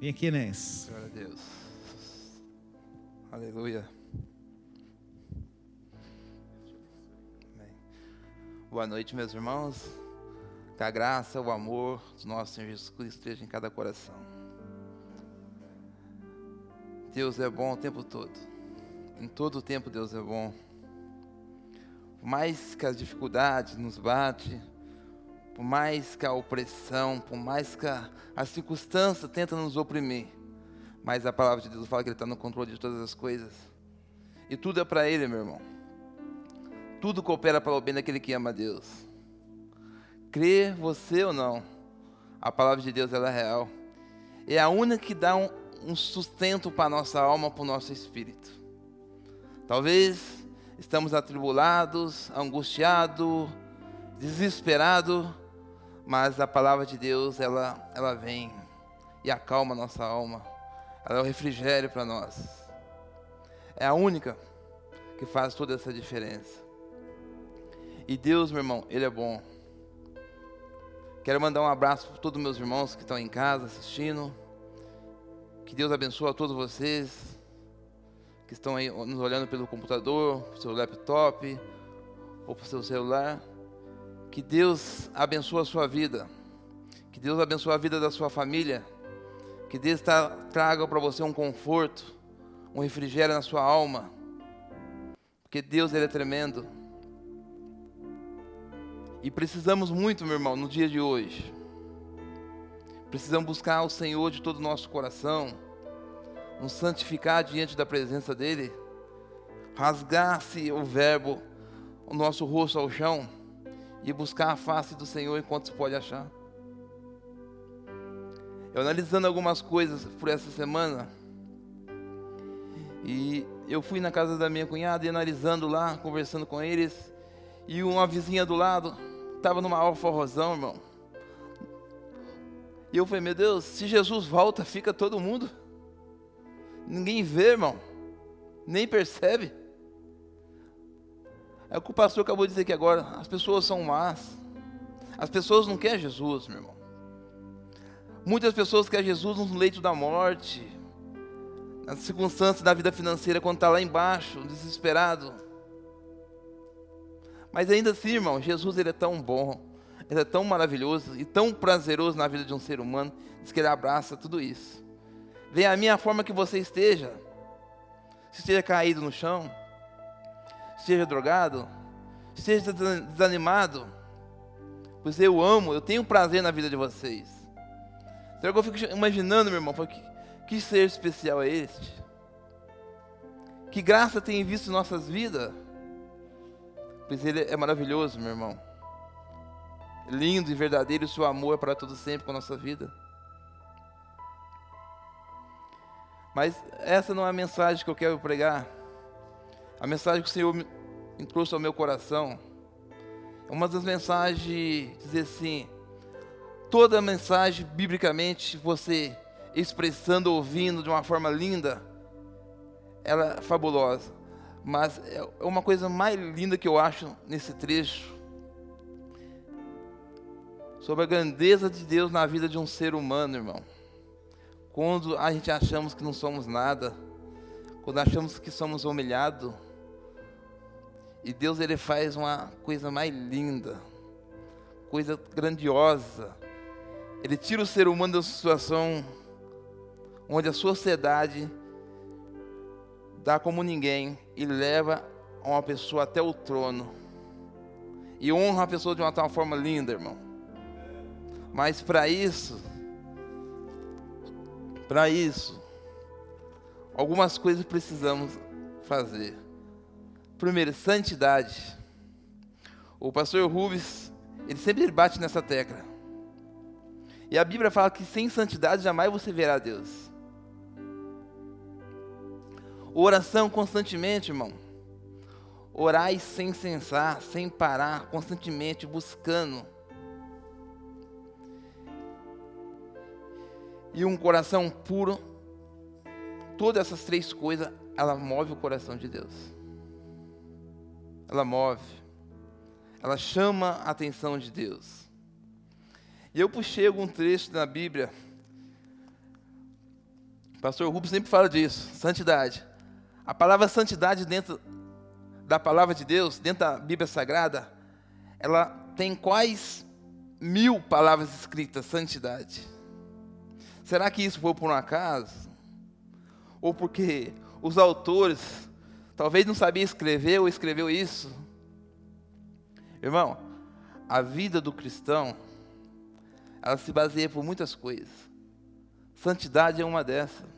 Vem aqui, Enéas. Glória a Deus. Aleluia. Boa noite, meus irmãos. Que a graça, o amor do nosso Senhor Jesus Cristo esteja em cada coração. Deus é bom o tempo todo. Em todo o tempo Deus é bom. Por mais que as dificuldades nos bate, por mais que a opressão, por mais que a, a circunstância tenta nos oprimir, mas a palavra de Deus fala que Ele está no controle de todas as coisas. E tudo é para Ele, meu irmão. Tudo coopera para o bem daquele que ama a Deus. Crê você ou não, a palavra de Deus ela é real. É a única que dá um, um sustento para a nossa alma, para o nosso espírito. Talvez estamos atribulados, angustiados, desesperados, mas a palavra de Deus, ela, ela vem e acalma a nossa alma. Ela é o refrigério para nós. É a única que faz toda essa diferença. E Deus, meu irmão, Ele é bom. Quero mandar um abraço para todos os meus irmãos que estão em casa assistindo. Que Deus abençoe a todos vocês que estão aí nos olhando pelo computador, pelo seu laptop ou pelo seu celular. Que Deus abençoe a sua vida. Que Deus abençoe a vida da sua família. Que Deus traga para você um conforto, um refrigério na sua alma. Porque Deus ele é tremendo. E precisamos muito, meu irmão, no dia de hoje. Precisamos buscar o Senhor de todo o nosso coração, nos santificar diante da presença dEle, rasgar-se o verbo, o nosso rosto ao chão e buscar a face do Senhor enquanto se pode achar. Eu analisando algumas coisas por essa semana, e eu fui na casa da minha cunhada e analisando lá, conversando com eles, e uma vizinha do lado estava numa alforrozão, irmão. E eu falei, meu Deus, se Jesus volta, fica todo mundo. Ninguém vê, irmão. Nem percebe. É o que o pastor acabou de dizer aqui agora. As pessoas são más. As pessoas não querem Jesus, meu irmão. Muitas pessoas querem Jesus no leito da morte, nas circunstâncias da vida financeira, quando está lá embaixo, desesperado. Mas ainda assim, irmão, Jesus ele é tão bom, ele é tão maravilhoso e tão prazeroso na vida de um ser humano, diz que ele abraça tudo isso. Venha a minha forma que você esteja, se esteja caído no chão, esteja drogado, esteja desanimado, pois eu amo, eu tenho prazer na vida de vocês. Então eu fico imaginando, meu irmão, que, que ser especial é este? Que graça tem visto em nossas vidas? Pois Ele é maravilhoso, meu irmão. Lindo e verdadeiro, o seu amor é para todo sempre com a nossa vida. Mas essa não é a mensagem que eu quero pregar. A mensagem que o Senhor trouxe ao meu coração, uma das mensagens dizer assim, toda mensagem biblicamente você expressando, ouvindo de uma forma linda, ela é fabulosa. Mas é uma coisa mais linda que eu acho nesse trecho sobre a grandeza de Deus na vida de um ser humano, irmão. Quando a gente achamos que não somos nada, quando achamos que somos humilhados, e Deus ele faz uma coisa mais linda, coisa grandiosa. Ele tira o ser humano da situação onde a sociedade dá como ninguém e leva uma pessoa até o trono. E honra a pessoa de uma tal forma linda, irmão. Mas para isso, para isso, algumas coisas precisamos fazer. Primeiro, santidade. O pastor Rubens, ele sempre bate nessa tecla. E a Bíblia fala que sem santidade jamais você verá Deus. Oração constantemente, irmão. Orai sem cessar, sem parar, constantemente buscando. E um coração puro. Todas essas três coisas, ela move o coração de Deus ela move, ela chama a atenção de Deus. E eu puxei algum trecho da Bíblia Pastor Rubens sempre fala disso, santidade. A palavra santidade dentro da palavra de Deus, dentro da Bíblia Sagrada, ela tem quais mil palavras escritas, santidade. Será que isso foi por um acaso? Ou porque os autores talvez não sabiam escrever ou escreveu isso? Irmão, a vida do cristão, ela se baseia por muitas coisas. Santidade é uma dessas.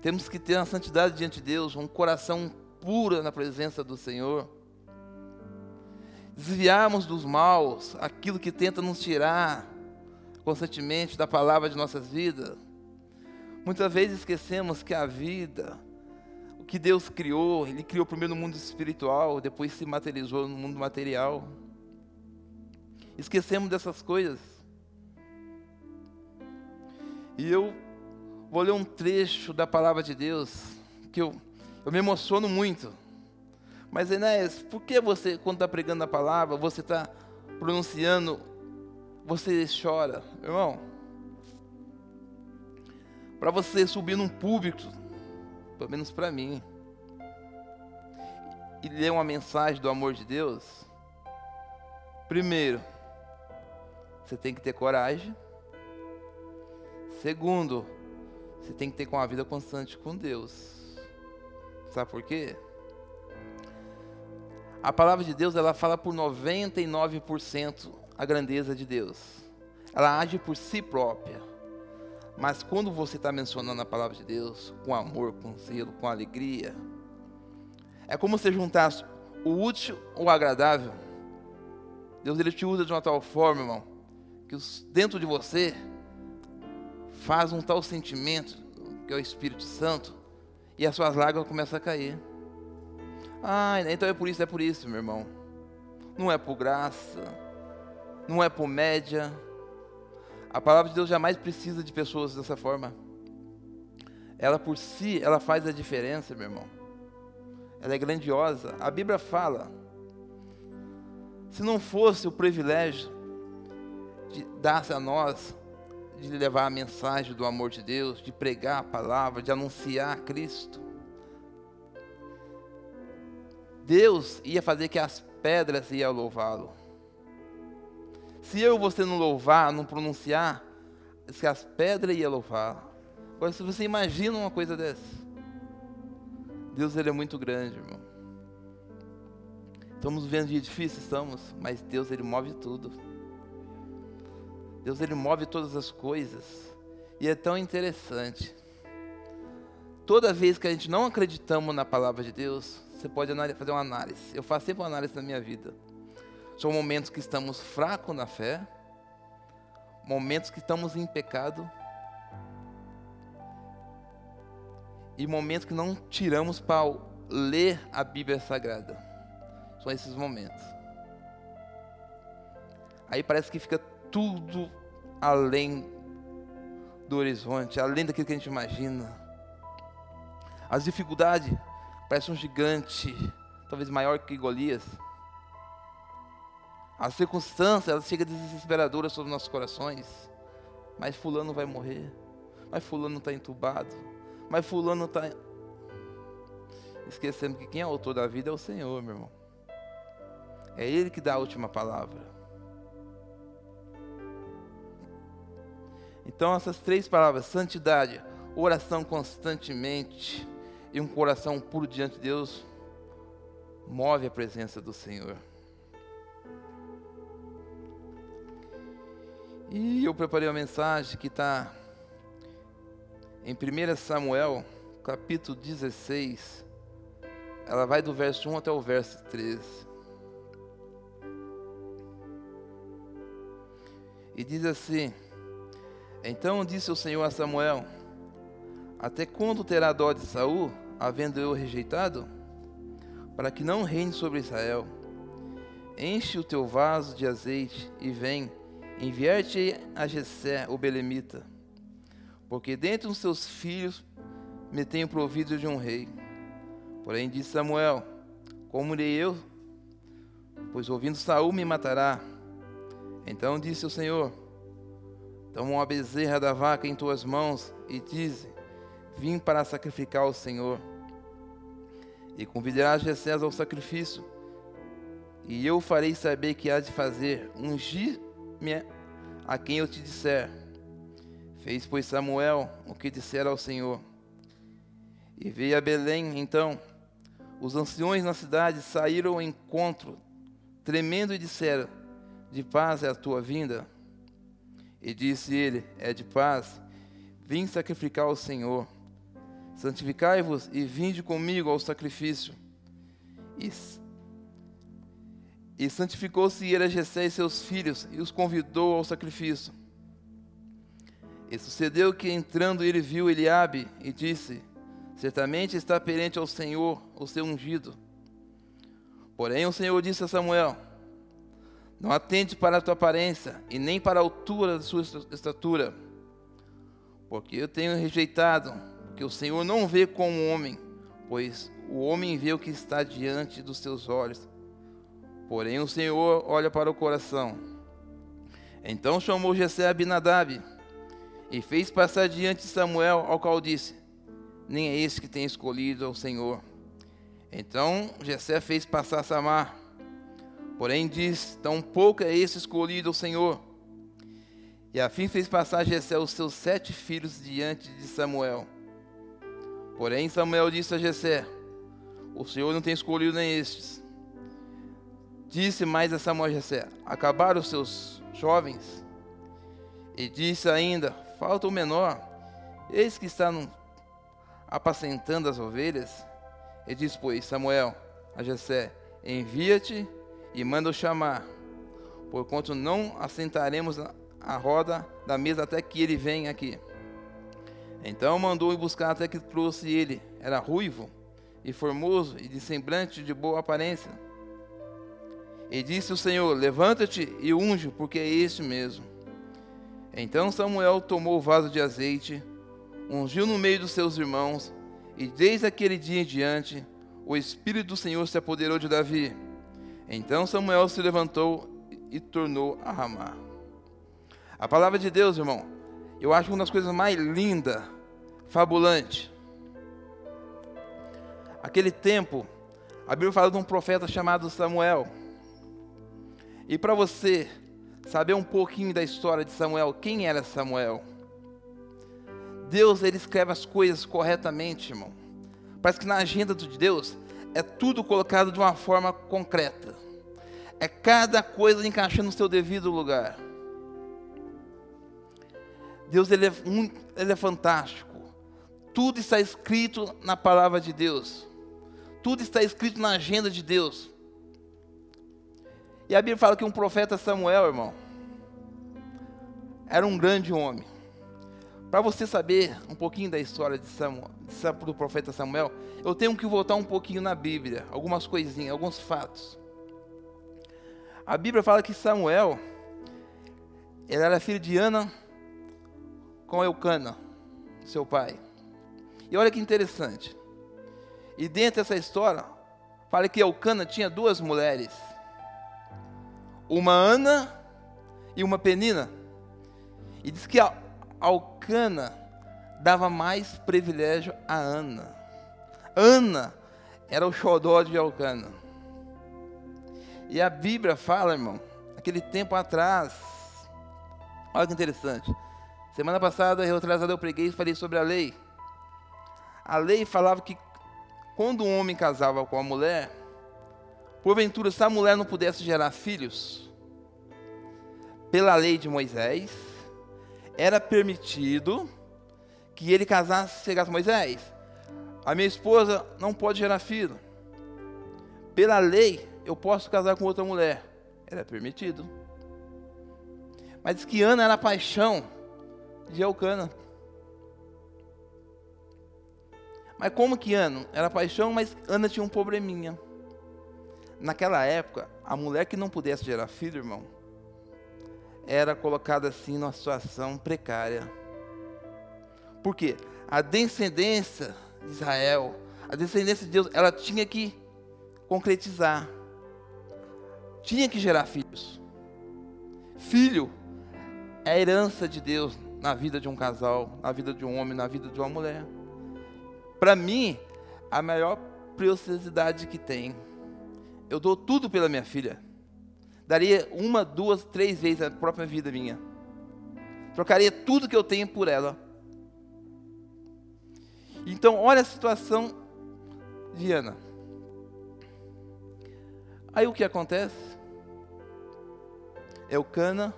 Temos que ter uma santidade diante de Deus, um coração puro na presença do Senhor. Desviarmos dos maus, aquilo que tenta nos tirar constantemente da palavra de nossas vidas. Muitas vezes esquecemos que a vida, que Deus criou, Ele criou primeiro no mundo espiritual, depois se materializou no mundo material. Esquecemos dessas coisas. E eu vou ler um trecho da palavra de Deus que eu, eu me emociono muito. Mas Enéas, por que você, quando está pregando a palavra, você está pronunciando, você chora? Irmão, para você subir num público, pelo menos para mim, e ler uma mensagem do amor de Deus, primeiro, você tem que ter coragem. Segundo, você tem que ter com a vida constante com Deus. Sabe por quê? A palavra de Deus, ela fala por 99% a grandeza de Deus. Ela age por si própria. Mas quando você está mencionando a palavra de Deus com amor, com zelo, com alegria, é como se juntasse o útil ou o agradável. Deus ele te usa de uma tal forma, irmão, que dentro de você faz um tal sentimento, que é o Espírito Santo, e as suas lágrimas começam a cair. Ah, então é por isso, é por isso, meu irmão. Não é por graça, não é por média. A palavra de Deus jamais precisa de pessoas dessa forma. Ela por si, ela faz a diferença, meu irmão. Ela é grandiosa. A Bíblia fala: se não fosse o privilégio de dar-se a nós de levar a mensagem do amor de Deus, de pregar a palavra, de anunciar Cristo. Deus ia fazer que as pedras iam louvá-lo. Se eu e você não louvar, não pronunciar, que as pedras iam louvar. Agora, se você imagina uma coisa dessa, Deus ele é muito grande, irmão. Estamos vendo dia difícil, estamos, mas Deus ele move tudo. Deus ele move todas as coisas. E é tão interessante. Toda vez que a gente não acreditamos na palavra de Deus, você pode fazer uma análise. Eu faço sempre uma análise na minha vida. São momentos que estamos fracos na fé, momentos que estamos em pecado, e momentos que não tiramos para ler a Bíblia Sagrada. São esses momentos. Aí parece que fica tudo além do horizonte, além daquilo que a gente imagina. As dificuldades parecem um gigante, talvez maior que Golias. As circunstâncias, elas chegam desesperadoras sobre nossos corações. Mas fulano vai morrer. Mas fulano está entubado. Mas fulano está... Esquecendo que quem é o autor da vida é o Senhor, meu irmão. É Ele que dá a última palavra. Então, essas três palavras, santidade, oração constantemente e um coração puro diante de Deus, move a presença do Senhor. E eu preparei uma mensagem que está em 1 Samuel, capítulo 16. Ela vai do verso 1 até o verso 13. E diz assim: então disse o Senhor a Samuel: Até quando terá dó de Saul, havendo eu rejeitado? Para que não reine sobre Israel. Enche o teu vaso de azeite e vem, enviar-te a Jessé, o belemita, porque dentre os seus filhos me tenho provido de um rei. Porém disse Samuel: Como irei eu? Pois ouvindo Saul me matará. Então disse o Senhor: Toma uma bezerra da vaca em tuas mãos e dize: Vim para sacrificar ao Senhor. E convidarás Jessé ao sacrifício. E eu farei saber que há de fazer, ungir-me a quem eu te disser. Fez, pois, Samuel o que dissera ao Senhor. E veio a Belém, então. Os anciões na cidade saíram ao encontro, tremendo, e disseram: De paz é a tua vinda. E disse ele: É de paz. Vim sacrificar ao Senhor. Santificai-vos e vinde comigo ao sacrifício. E, e santificou-se ele a Jessé e seus filhos e os convidou ao sacrifício. E sucedeu que entrando ele viu Eliabe e disse: Certamente está perante ao Senhor o seu ungido. Porém o Senhor disse a Samuel: não atente para a tua aparência e nem para a altura da sua estatura, porque eu tenho rejeitado, que o Senhor não vê como homem, pois o homem vê o que está diante dos seus olhos. Porém o Senhor olha para o coração. Então chamou Jessé Abinadab e fez passar diante de Samuel, ao qual disse: Nem é esse que tem escolhido ao Senhor. Então Jessé fez passar Samar Porém diz: Tão pouco é esse escolhido o Senhor. E afim fez passar Jessé os seus sete filhos diante de Samuel. Porém Samuel disse a Jessé: O Senhor não tem escolhido nem estes. Disse mais a Samuel Jessé: Acabaram os seus jovens? E disse ainda: Falta o menor. Eis que está no, apacentando as ovelhas. E disse, pois, Samuel a Jessé: Envia-te e manda chamar, porquanto não assentaremos a roda da mesa até que ele venha aqui. Então mandou ir buscar até que trouxe ele. Era ruivo e formoso e de semblante de boa aparência. E disse o Senhor: Levanta-te e unge, porque é este mesmo. Então Samuel tomou o vaso de azeite, ungiu no meio dos seus irmãos, e desde aquele dia em diante, o Espírito do Senhor se apoderou de Davi então Samuel se levantou e tornou a ramar. A palavra de Deus, irmão, eu acho uma das coisas mais lindas, fabulante. Aquele tempo, a Bíblia fala de um profeta chamado Samuel. E para você saber um pouquinho da história de Samuel, quem era Samuel? Deus ele escreve as coisas corretamente, irmão. Parece que na agenda de Deus é tudo colocado de uma forma concreta. É cada coisa encaixando no seu devido lugar. Deus ele é, muito, ele é fantástico. Tudo está escrito na palavra de Deus. Tudo está escrito na agenda de Deus. E a Bíblia fala que um profeta Samuel, irmão, era um grande homem. Para você saber um pouquinho da história de Samuel, do profeta Samuel, eu tenho que voltar um pouquinho na Bíblia, algumas coisinhas, alguns fatos. A Bíblia fala que Samuel, ele era filho de Ana com Eucana, seu pai. E olha que interessante. E dentro dessa história, fala que Eucana tinha duas mulheres. Uma Ana e uma Penina. E diz que a Eucana dava mais privilégio a Ana. Ana era o xodó de Eucana. E a Bíblia fala, irmão, aquele tempo atrás. Olha que interessante. Semana passada, eu atrasado eu preguei e falei sobre a lei. A lei falava que quando um homem casava com a mulher, porventura se a mulher não pudesse gerar filhos, pela lei de Moisés, era permitido que ele casasse, chegasse a Moisés. A minha esposa não pode gerar filho. Pela lei, eu posso casar com outra mulher. Era permitido. Mas que Ana era a paixão de Elcana. Mas como que Ana era paixão, mas Ana tinha um probleminha. Naquela época, a mulher que não pudesse gerar filho, irmão, era colocada assim numa situação precária. Por quê? A descendência de Israel, a descendência de Deus, ela tinha que concretizar tinha que gerar filhos. Filho é a herança de Deus na vida de um casal, na vida de um homem, na vida de uma mulher. Para mim, a maior preciosidade que tem. Eu dou tudo pela minha filha. Daria uma, duas, três vezes a própria vida minha. Trocaria tudo que eu tenho por ela. Então, olha a situação de Ana. Aí o que acontece? Eucana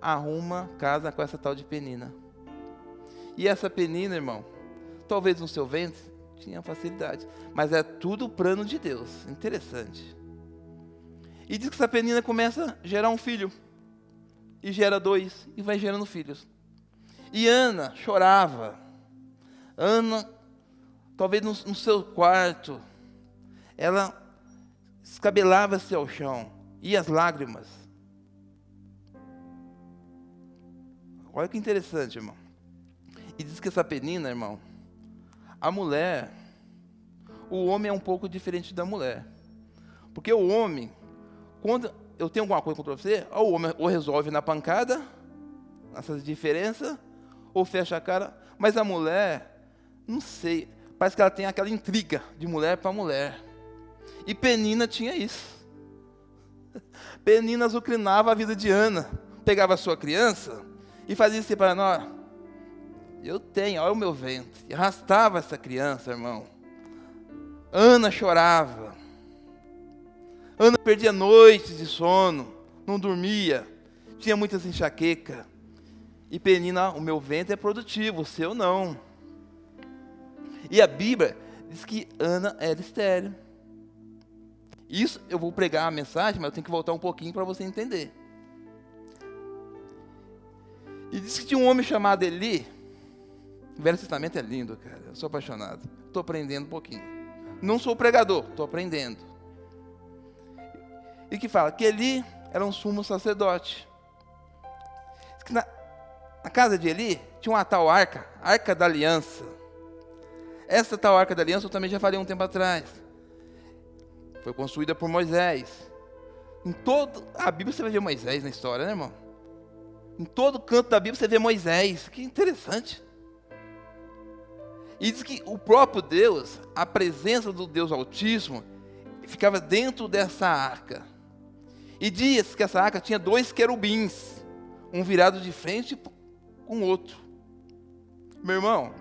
arruma casa com essa tal de Penina. E essa Penina, irmão, talvez no seu ventre tinha facilidade, mas é tudo plano de Deus. Interessante. E diz que essa Penina começa a gerar um filho. E gera dois, e vai gerando filhos. E Ana chorava. Ana, talvez no, no seu quarto, ela escabelava-se ao chão, e as lágrimas. Olha que interessante, irmão. E diz que essa penina, irmão, a mulher, o homem é um pouco diferente da mulher. Porque o homem, quando eu tenho alguma coisa contra você, ou o homem ou resolve na pancada, essas diferenças, ou fecha a cara. Mas a mulher, não sei, parece que ela tem aquela intriga de mulher para mulher. E Penina tinha isso. Penina azucrinava a vida de Ana. Pegava a sua criança e fazia assim para nós. Eu tenho, olha o meu ventre. E arrastava essa criança, irmão. Ana chorava. Ana perdia noites de sono, não dormia, tinha muitas enxaquecas. E Penina, o meu ventre é produtivo, o seu não. E a Bíblia diz que Ana era estéril. Isso eu vou pregar a mensagem, mas eu tenho que voltar um pouquinho para você entender. E diz que tinha um homem chamado Eli. O Velho Testamento é lindo, cara. Eu sou apaixonado. Estou aprendendo um pouquinho. Não sou pregador, estou aprendendo. E que fala que Eli era um sumo sacerdote. Na, na casa de Eli tinha uma tal arca, arca da aliança. Essa tal arca da aliança eu também já falei um tempo atrás. Foi construída por Moisés. Em todo a Bíblia você vai ver Moisés na história, né, irmão? Em todo canto da Bíblia você vê Moisés. Que interessante. E diz que o próprio Deus, a presença do Deus Altíssimo, ficava dentro dessa arca. E diz que essa arca tinha dois querubins, um virado de frente com o outro. Meu irmão,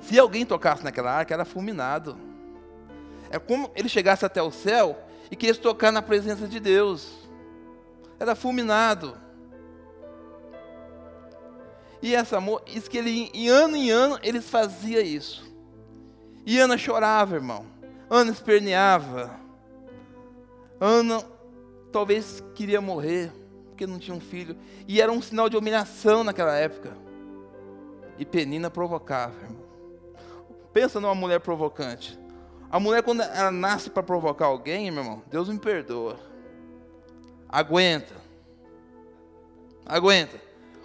se alguém tocasse naquela arca, era fulminado. É como ele chegasse até o céu e quisesse tocar na presença de Deus. Era fulminado. E essa diz que ele, em ano em ano, eles fazia isso. E Ana chorava, irmão. Ana esperneava. Ana talvez queria morrer, porque não tinha um filho. E era um sinal de humilhação naquela época. E Penina provocava, irmão. Pensa numa mulher provocante. A mulher, quando ela nasce para provocar alguém, meu irmão, Deus me perdoa. Aguenta. Aguenta.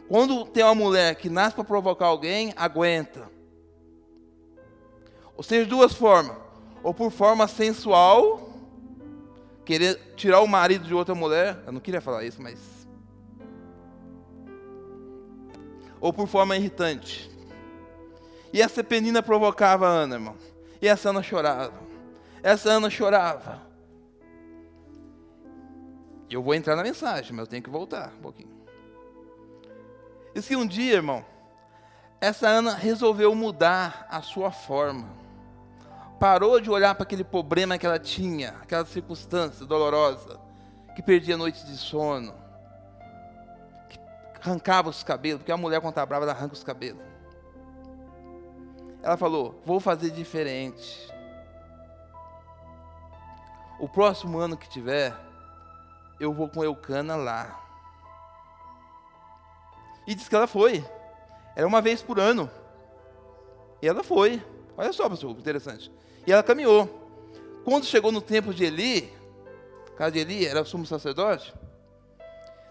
Quando tem uma mulher que nasce para provocar alguém, aguenta. Ou seja, duas formas. Ou por forma sensual, querer tirar o marido de outra mulher. Eu não queria falar isso, mas. Ou por forma irritante. E essa penina provocava a Ana, irmão. E essa Ana chorava. Essa Ana chorava. Eu vou entrar na mensagem, mas eu tenho que voltar um pouquinho. E se um dia, irmão, essa Ana resolveu mudar a sua forma, parou de olhar para aquele problema que ela tinha, aquela circunstância dolorosa, que perdia noites de sono, que arrancava os cabelos, porque a mulher quando está brava, ela arranca os cabelos. Ela falou: Vou fazer diferente. O próximo ano que tiver, eu vou com Eucana lá. E diz que ela foi. Era uma vez por ano. E ela foi. Olha só, pessoal, interessante. E ela caminhou. Quando chegou no tempo de Eli, casa de Eli era sumo sacerdote,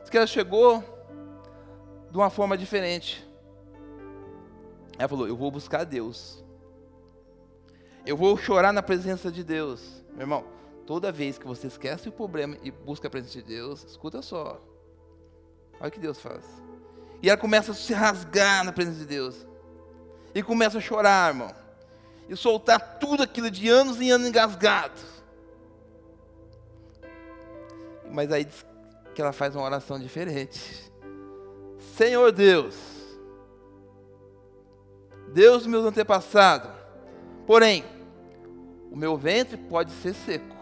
diz que ela chegou de uma forma diferente. Ela falou: Eu vou buscar Deus. Eu vou chorar na presença de Deus. Meu irmão, toda vez que você esquece o problema e busca a presença de Deus, escuta só. Olha o que Deus faz. E ela começa a se rasgar na presença de Deus. E começa a chorar, irmão. E soltar tudo aquilo de anos em anos engasgado. Mas aí diz que ela faz uma oração diferente. Senhor Deus, Deus dos meus antepassados, porém, o meu ventre pode ser seco.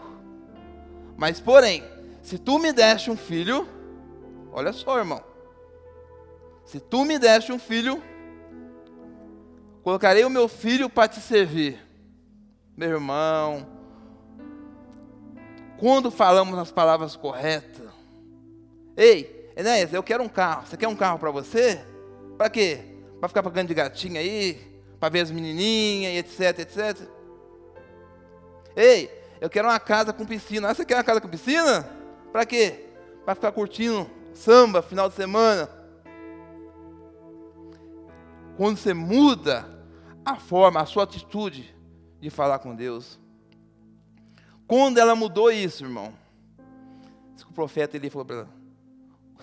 Mas, porém, se tu me deste um filho, olha só, irmão. Se tu me deste um filho, colocarei o meu filho para te servir. Meu irmão, quando falamos as palavras corretas, ei, Enéas, eu quero um carro. Você quer um carro para você? Para quê? Para ficar pagando de gatinho aí? Para ver as menininhas e etc, etc? Ei, eu quero uma casa com piscina. Ah, você quer uma casa com piscina? Para quê? Para ficar curtindo samba final de semana. Quando você muda a forma, a sua atitude de falar com Deus. Quando ela mudou isso, irmão. O profeta ele falou para ela.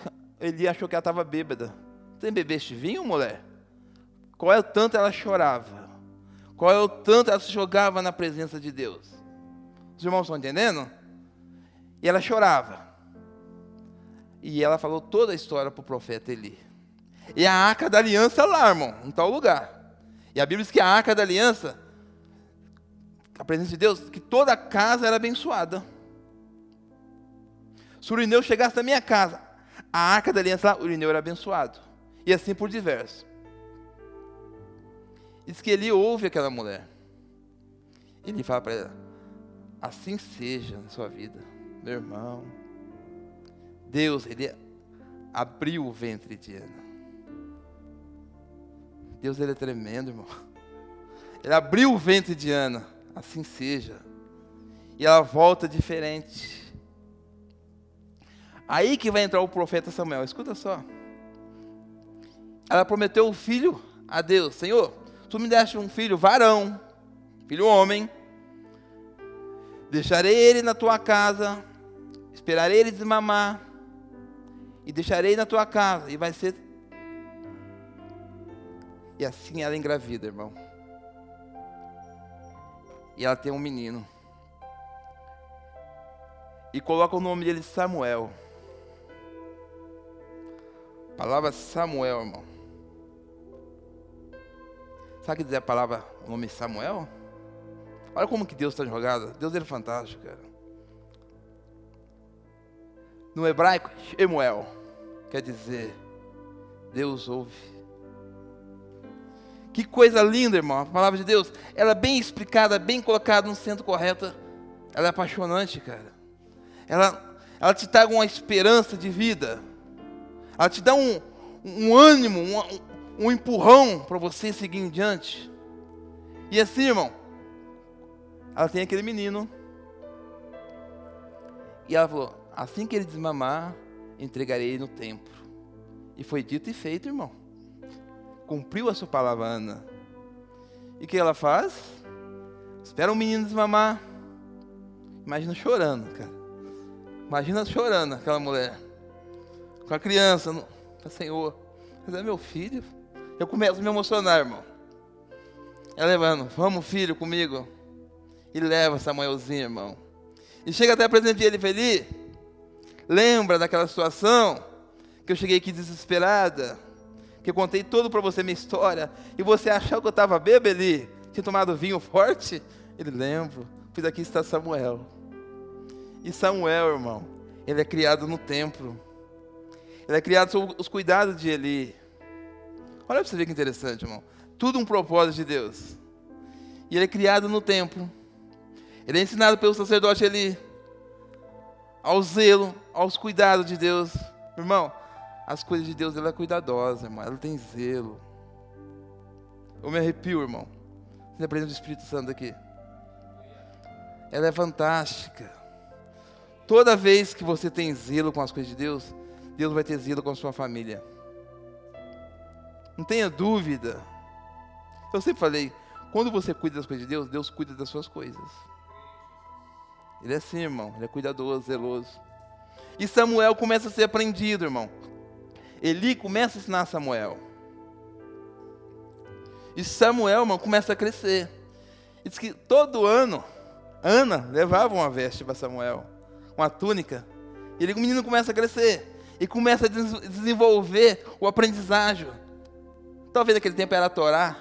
Ele achou que ela estava bêbada. Tem bebeste vinho, mulher? Qual é o tanto ela chorava? Qual é o tanto ela se jogava na presença de Deus? Os irmãos estão entendendo? E ela chorava. E ela falou toda a história para o profeta Eli. E a arca da aliança lá, irmão, em tal lugar. E a Bíblia diz que a arca da aliança, a presença de Deus, que toda a casa era abençoada. Se o Urineu chegasse na minha casa, a arca da aliança lá, o Urineu era abençoado. E assim por diversos. Diz que ele ouve aquela mulher. Ele fala para ela: Assim seja na sua vida, meu irmão. Deus, Ele abriu o ventre de Ana. Deus, Ele é tremendo, irmão. Ele abriu o ventre de Ana. Assim seja. E ela volta diferente. Aí que vai entrar o profeta Samuel. Escuta só. Ela prometeu o filho a Deus. Senhor, tu me deste um filho varão, filho homem Deixarei ele na tua casa, esperarei ele desmamar, e deixarei na tua casa, e vai ser. E assim ela engravida, irmão. E ela tem um menino. E coloca o nome dele Samuel. A palavra Samuel, irmão. Sabe o que dizer a palavra, o nome Samuel? Olha como que Deus está jogado. Deus é fantástico, cara. No hebraico, Shemuel quer dizer Deus ouve. Que coisa linda, irmão. A palavra de Deus, ela é bem explicada, bem colocada no centro correto. Ela é apaixonante, cara. Ela, ela te dá uma esperança de vida. Ela te dá um, um ânimo, um, um empurrão para você seguir em diante. E assim, irmão, ela tem aquele menino. E ela falou: assim que ele desmamar, entregarei no templo. E foi dito e feito, irmão. Cumpriu a sua palavra, Ana. E o que ela faz? Espera o menino desmamar. Imagina chorando, cara. Imagina chorando aquela mulher. Com a criança. No... Senhor, mas é meu filho. Eu começo a me emocionar, irmão. Ela levando, vamos filho comigo e leva Samuelzinho, irmão. E chega até a presença de ele feliz. Lembra daquela situação que eu cheguei aqui desesperada, que eu contei tudo para você minha história e você achou que eu estava bêbado ali, tinha tomado vinho forte? Ele lembra. Pois aqui está Samuel. E Samuel, irmão, ele é criado no templo. Ele é criado sob os cuidados de Eli. Olha para você ver que interessante, irmão. Tudo um propósito de Deus. E ele é criado no templo. Ele é ensinado pelo sacerdote ali ao zelo, aos cuidados de Deus. Irmão, as coisas de Deus ela é cuidadosa, irmão. Ela tem zelo. Eu me arrepio, irmão. Você aprende do Espírito Santo aqui. Ela é fantástica. Toda vez que você tem zelo com as coisas de Deus, Deus vai ter zelo com a sua família. Não tenha dúvida. Eu sempre falei, quando você cuida das coisas de Deus, Deus cuida das suas coisas. Ele é assim, irmão. Ele é cuidadoso, zeloso. E Samuel começa a ser aprendido, irmão. Eli começa a ensinar Samuel. E Samuel, irmão, começa a crescer. E diz que todo ano, Ana levava uma veste para Samuel, uma túnica. E ele, o menino começa a crescer. E começa a desenvolver o aprendizagem. Talvez naquele tempo era a Torá.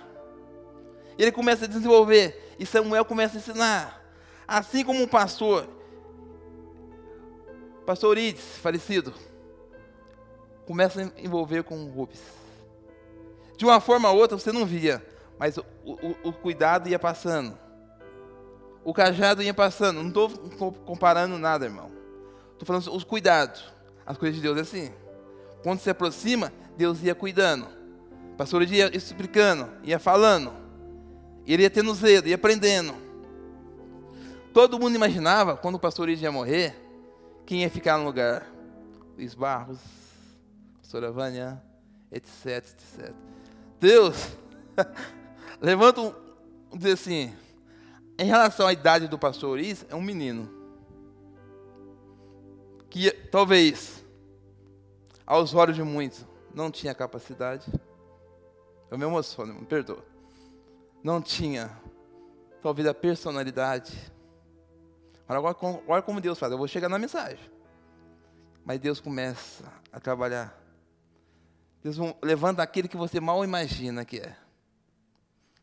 E ele começa a desenvolver. E Samuel começa a ensinar. Assim como um pastor, pastor Ides, falecido, começa a envolver com Rubens. De uma forma ou outra você não via, mas o, o, o cuidado ia passando. O cajado ia passando. Não estou comparando nada, irmão. Estou falando os cuidados. As coisas de Deus é assim. Quando se aproxima, Deus ia cuidando. O pastor ia explicando, ia falando. Ele ia tendo zelo, ia aprendendo. Todo mundo imaginava, quando o pastor ia morrer, quem ia ficar no lugar? Luiz Barros, pastora Vânia, etc, etc. Deus levanta um, dizer assim, em relação à idade do pastor Is, é um menino. Que talvez, aos olhos de muitos, não tinha capacidade. Eu me emociono, me perdoa. Não tinha, talvez, a personalidade. Mas agora, olha como Deus faz. Eu vou chegar na mensagem. Mas Deus começa a trabalhar. Deus levanta aquele que você mal imagina que é.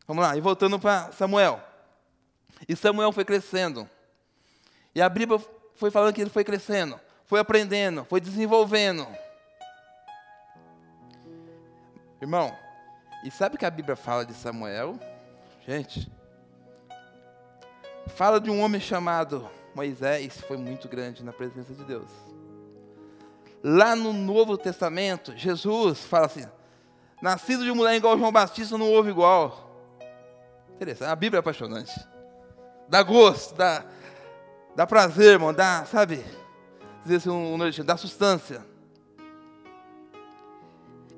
Vamos lá, e voltando para Samuel. E Samuel foi crescendo. E a Bíblia foi falando que ele foi crescendo, foi aprendendo, foi desenvolvendo. Irmão, e sabe que a Bíblia fala de Samuel? Gente, fala de um homem chamado Moisés, foi muito grande na presença de Deus. Lá no Novo Testamento, Jesus fala assim: nascido de mulher igual João Batista não houve igual. Interessante, a Bíblia é apaixonante dá gosto, dá, dá prazer, irmão, dá, sabe? Dizer assim, um, um, dá sustância.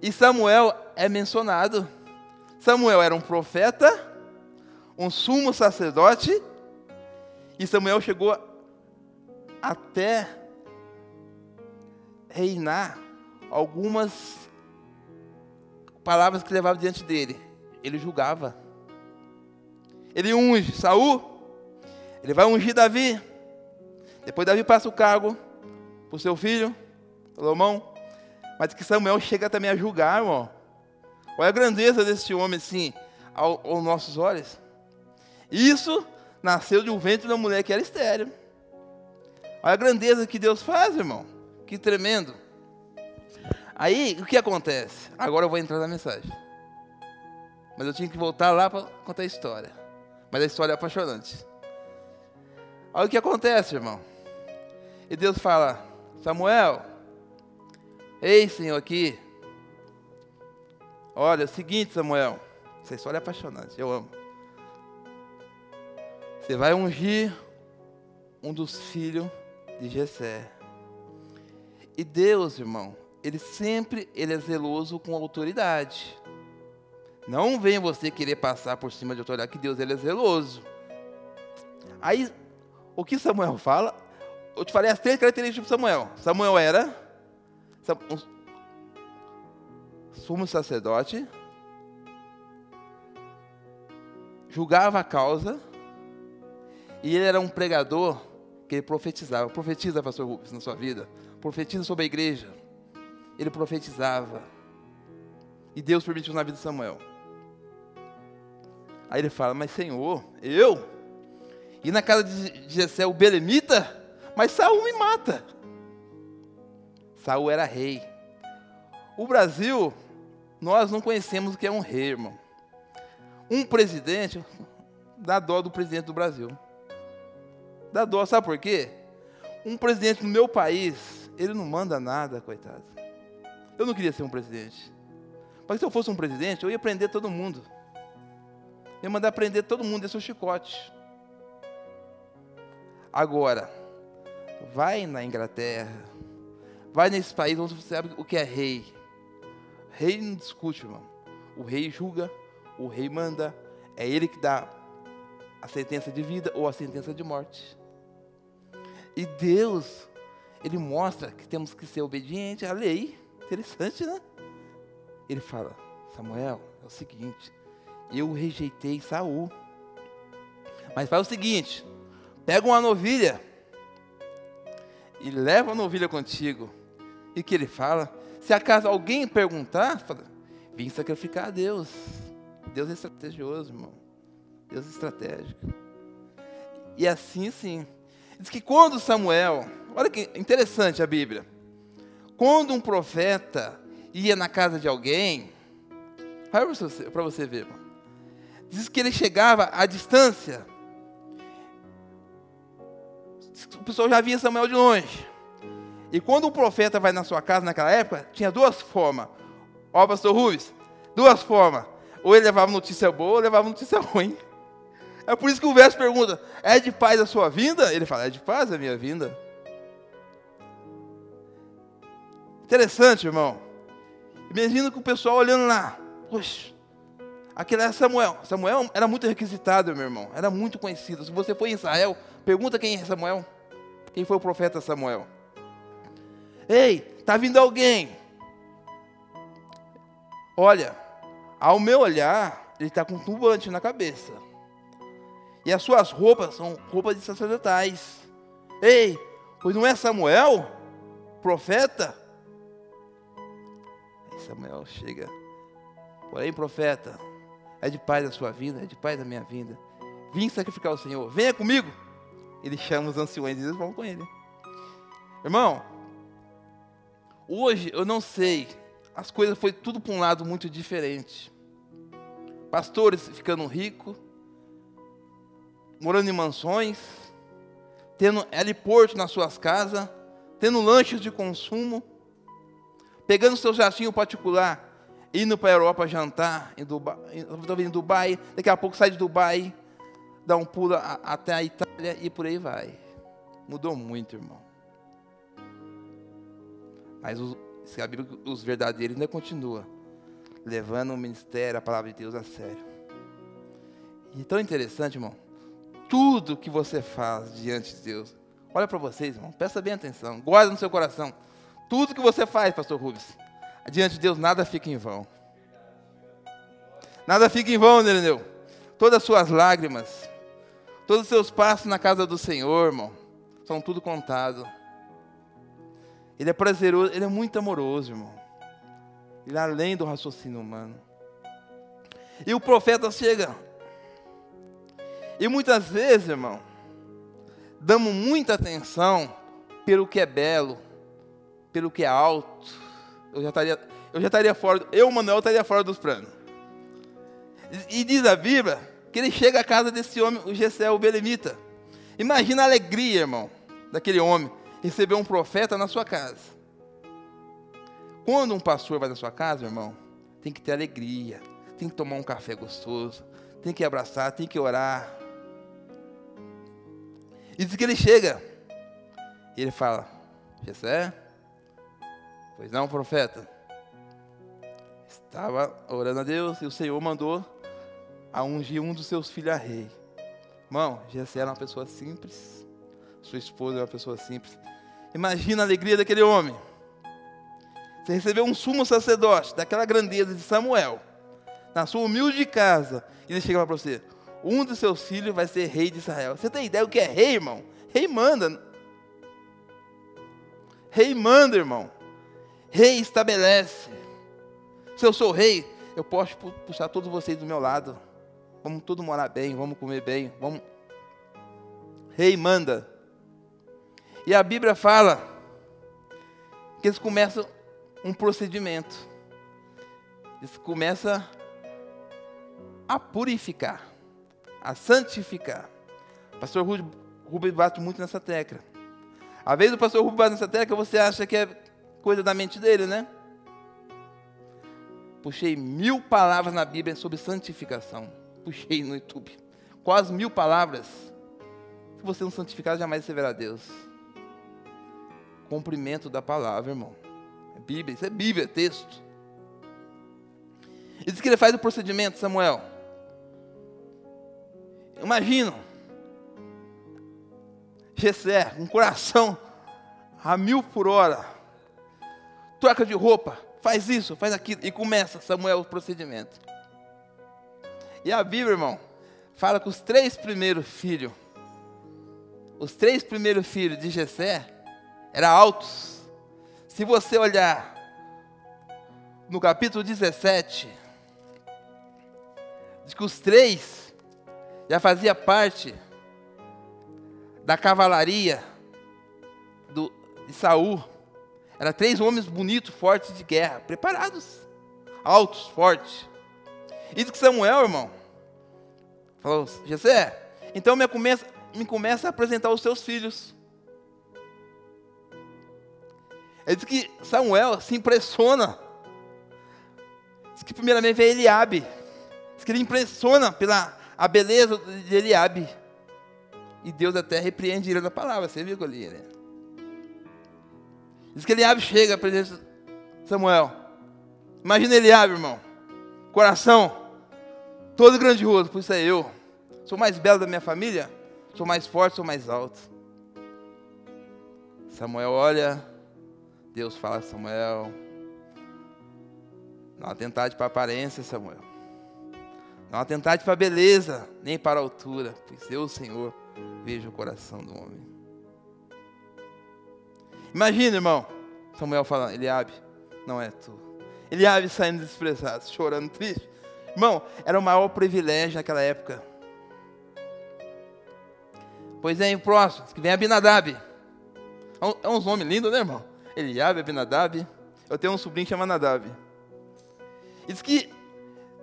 E Samuel é mencionado. Samuel era um profeta, um sumo sacerdote, e Samuel chegou até reinar algumas palavras que levava diante dele. Ele julgava. Ele unge Saul, ele vai ungir Davi. Depois Davi passa o cargo para o seu filho, Salomão. Mas que Samuel chega também a julgar, irmão. Olha a grandeza desse homem, assim, aos, aos nossos olhos. Isso nasceu de um ventre de uma mulher que era estéreo. Olha a grandeza que Deus faz, irmão. Que tremendo. Aí, o que acontece? Agora eu vou entrar na mensagem. Mas eu tinha que voltar lá para contar a história. Mas a história é apaixonante. Olha o que acontece, irmão. E Deus fala: Samuel, ei, Senhor, aqui. Olha, é o seguinte, Samuel. Essa história é apaixonante, eu amo. Você vai ungir um dos filhos de Jessé. E Deus, irmão, ele sempre ele é zeloso com autoridade. Não vem você querer passar por cima de autoridade, que Deus ele é zeloso. Aí o que Samuel fala? Eu te falei as três características de Samuel. Samuel era um sumo sacerdote, julgava a causa, e ele era um pregador que ele profetizava. Profetiza, pastor Rubens, na sua vida. Profetiza sobre a igreja. Ele profetizava. E Deus permitiu na vida de Samuel. Aí ele fala, mas Senhor, eu e na casa de Jessé o belemita, mas Saul me mata. Saul era rei. O Brasil, nós não conhecemos o que é um rei, irmão. Um presidente, dá dó do presidente do Brasil. Dá dó, sabe por quê? Um presidente no meu país, ele não manda nada, coitado. Eu não queria ser um presidente. Mas se eu fosse um presidente, eu ia prender todo mundo. Eu ia mandar prender todo mundo desse chicote. Agora, vai na Inglaterra, vai nesse país onde você sabe o que é rei. Rei não discute, irmão. O rei julga, o rei manda, é ele que dá a sentença de vida ou a sentença de morte. E Deus, Ele mostra que temos que ser obedientes à lei. Interessante, né? Ele fala: Samuel, é o seguinte, eu rejeitei Saul. Mas faz o seguinte: pega uma novilha e leva a novilha contigo. E que ele fala? Se acaso alguém perguntar, fala, vim sacrificar a Deus. Deus é estrategioso, irmão. Deus é estratégico. E assim sim. Diz que quando Samuel, olha que interessante a Bíblia. Quando um profeta ia na casa de alguém, para você, para você ver. Diz que ele chegava à distância. O pessoal já via Samuel de longe. E quando o profeta vai na sua casa naquela época, tinha duas formas. Ó, pastor Rubens, duas formas. Ou ele levava notícia boa ou levava notícia ruim. É por isso que o verso pergunta: é de paz a sua vinda? Ele fala: é de paz a minha vinda. Interessante, irmão. Imagina que o pessoal olhando lá. Poxa, aquele era Samuel. Samuel era muito requisitado, meu irmão. Era muito conhecido. Se você for em Israel, pergunta quem é Samuel. Quem foi o profeta Samuel? Ei, tá vindo alguém. Olha, ao meu olhar, ele está com um turbante na cabeça. E as suas roupas são roupas de sacerdotais. Ei, pois não é Samuel, profeta? Samuel chega. Porém, profeta, é de paz a sua vida, é de paz a minha vida. Vim sacrificar o Senhor, venha comigo. Ele chama os anciões e eles vão com ele. Irmão, Hoje eu não sei, as coisas foi tudo para um lado muito diferente. Pastores ficando ricos, morando em mansões, tendo heliporto nas suas casas, tendo lanches de consumo, pegando seu jatinho particular, indo para a Europa jantar, em Dubai, em Dubai, daqui a pouco sai de Dubai, dá um pulo até a Itália e por aí vai. Mudou muito, irmão. Mas os, a Bíblia, os verdadeiros ainda continuam levando o ministério, a palavra de Deus a sério. E tão interessante, irmão. Tudo que você faz diante de Deus, olha para vocês, irmão, presta bem atenção, guarda no seu coração. Tudo que você faz, pastor Rubens, diante de Deus nada fica em vão. Nada fica em vão, entendeu? Todas as suas lágrimas, todos os seus passos na casa do Senhor, irmão, são tudo contado. Ele é prazeroso, ele é muito amoroso, irmão. Ele é além do raciocínio humano. E o profeta chega. E muitas vezes, irmão, damos muita atenção pelo que é belo, pelo que é alto. Eu já estaria, eu já estaria fora, eu, Manuel, estaria fora dos planos. E diz a Bíblia que ele chega à casa desse homem, o Gessé, o Belemita. Imagina a alegria, irmão, daquele homem receber um profeta na sua casa. Quando um pastor vai na sua casa, irmão, tem que ter alegria, tem que tomar um café gostoso, tem que abraçar, tem que orar. E diz que ele chega, e ele fala: Jessé, pois não, profeta. Estava orando a Deus e o Senhor mandou a ungir um dos seus filhos a rei. Irmão, Jessé era uma pessoa simples, sua esposa era uma pessoa simples. Imagina a alegria daquele homem. Você recebeu um sumo sacerdote daquela grandeza de Samuel, na sua humilde casa, e ele chega para você: um dos seus filhos vai ser rei de Israel. Você tem ideia do que é rei, irmão? Rei manda. Rei manda, irmão. Rei estabelece. Se eu sou rei, eu posso puxar todos vocês do meu lado. Vamos todos morar bem, vamos comer bem, vamos. Rei manda. E a Bíblia fala que eles começam um procedimento. Eles começam a purificar, a santificar. O pastor Rubens bate muito nessa tecla. Às vezes o pastor Rubens bate nessa tecla, você acha que é coisa da mente dele, né? Puxei mil palavras na Bíblia sobre santificação. Puxei no YouTube. Quase mil palavras. Se você não santificar, jamais você verá Deus cumprimento da palavra, irmão. É Bíblia, isso é Bíblia, é texto. E diz que ele faz o procedimento, Samuel. Imagina, Gessé, um coração a mil por hora, troca de roupa, faz isso, faz aquilo. E começa Samuel o procedimento. E a Bíblia, irmão, fala que os três primeiros filhos, os três primeiros filhos de Jessé, eram altos. Se você olhar no capítulo 17, diz que os três já fazia parte da cavalaria do, de Saul. Eram três homens bonitos, fortes de guerra, preparados, altos, fortes. Isso que Samuel, irmão, falou, Jessé, então me começa, me começa a apresentar os seus filhos. Ele diz que Samuel se impressiona. Diz que primeiramente vê Eliabe. Diz que ele impressiona pela a beleza de Eliabe. E Deus até repreende ele na palavra, você viu ali, né? Diz que Eliabe chega para de Samuel. Imagina Eliabe, irmão. Coração todo grandioso, por isso é eu. Sou mais belo da minha família, sou mais forte, sou mais alto. Samuel olha, Deus fala a Samuel. Não atentade para a aparência, Samuel. Não atentade para a beleza, nem para a altura, pois eu, Senhor, vejo o coração do homem. Imagina, irmão, Samuel falando, Eliabe, não é tu. Eliabe saindo desprezado, chorando, triste. Irmão, era o maior privilégio naquela época. Pois é, em próximo, que vem Abinadab. É, é uns nomes lindos, né, irmão? Eliabe, Abinadab. Eu tenho um sobrinho chamado Nadab. Diz que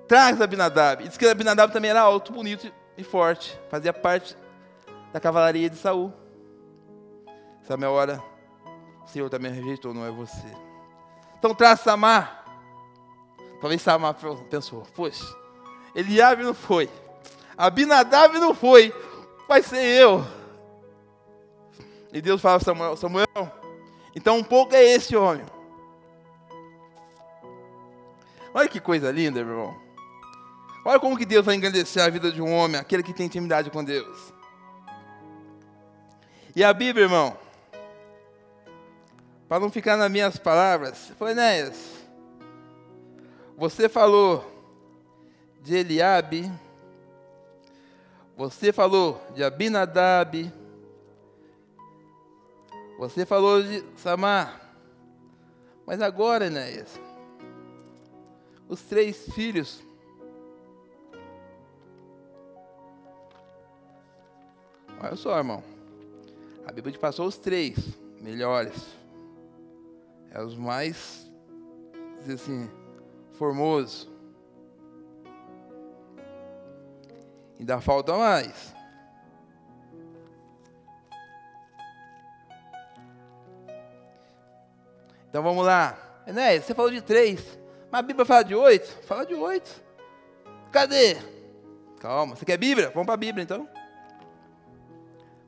traz Abinadab. Diz que Abinadab também era alto, bonito e forte. Fazia parte da cavalaria de Saul. Samuel ora, o Senhor também rejeitou, não é você. Então traz Samar. Talvez Samar pensou, poxa, Eliabe não foi. Abinadab não foi. Vai ser eu. E Deus fala Samuel, Samuel, então um pouco é esse homem. Olha que coisa linda, meu irmão. Olha como que Deus vai engrandecer a vida de um homem, aquele que tem intimidade com Deus. E a Bíblia, irmão, para não ficar nas minhas palavras, foi Enéas, você falou de Eliabe, você falou de Abinadab, você falou de Samar, mas agora, Enéas, os três filhos Olha só, irmão. A Bíblia te passou os três melhores. É os mais, dizer assim, formosos. Ainda falta mais. Então vamos lá. Enéas, você falou de três. Mas a Bíblia fala de oito? Fala de oito. Cadê? Calma. Você quer Bíblia? Vamos para a Bíblia então.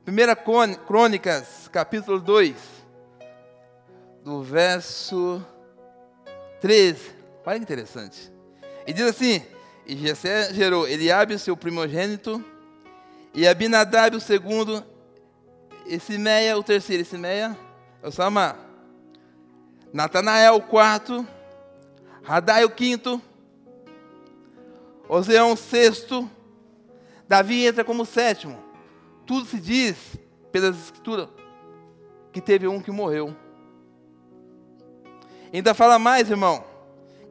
1 Crônicas, capítulo 2, do verso 13. Olha que interessante. E diz assim: E Jessé gerou Eliabe, seu primogênito, e Abinadab, o segundo, e Simeia, o terceiro. E Simeia é o Samar. Natanael, o quarto. Radai, o quinto. Oseão, o sexto. Davi entra como sétimo tudo se diz, pelas escrituras, que teve um que morreu. Ainda fala mais, irmão,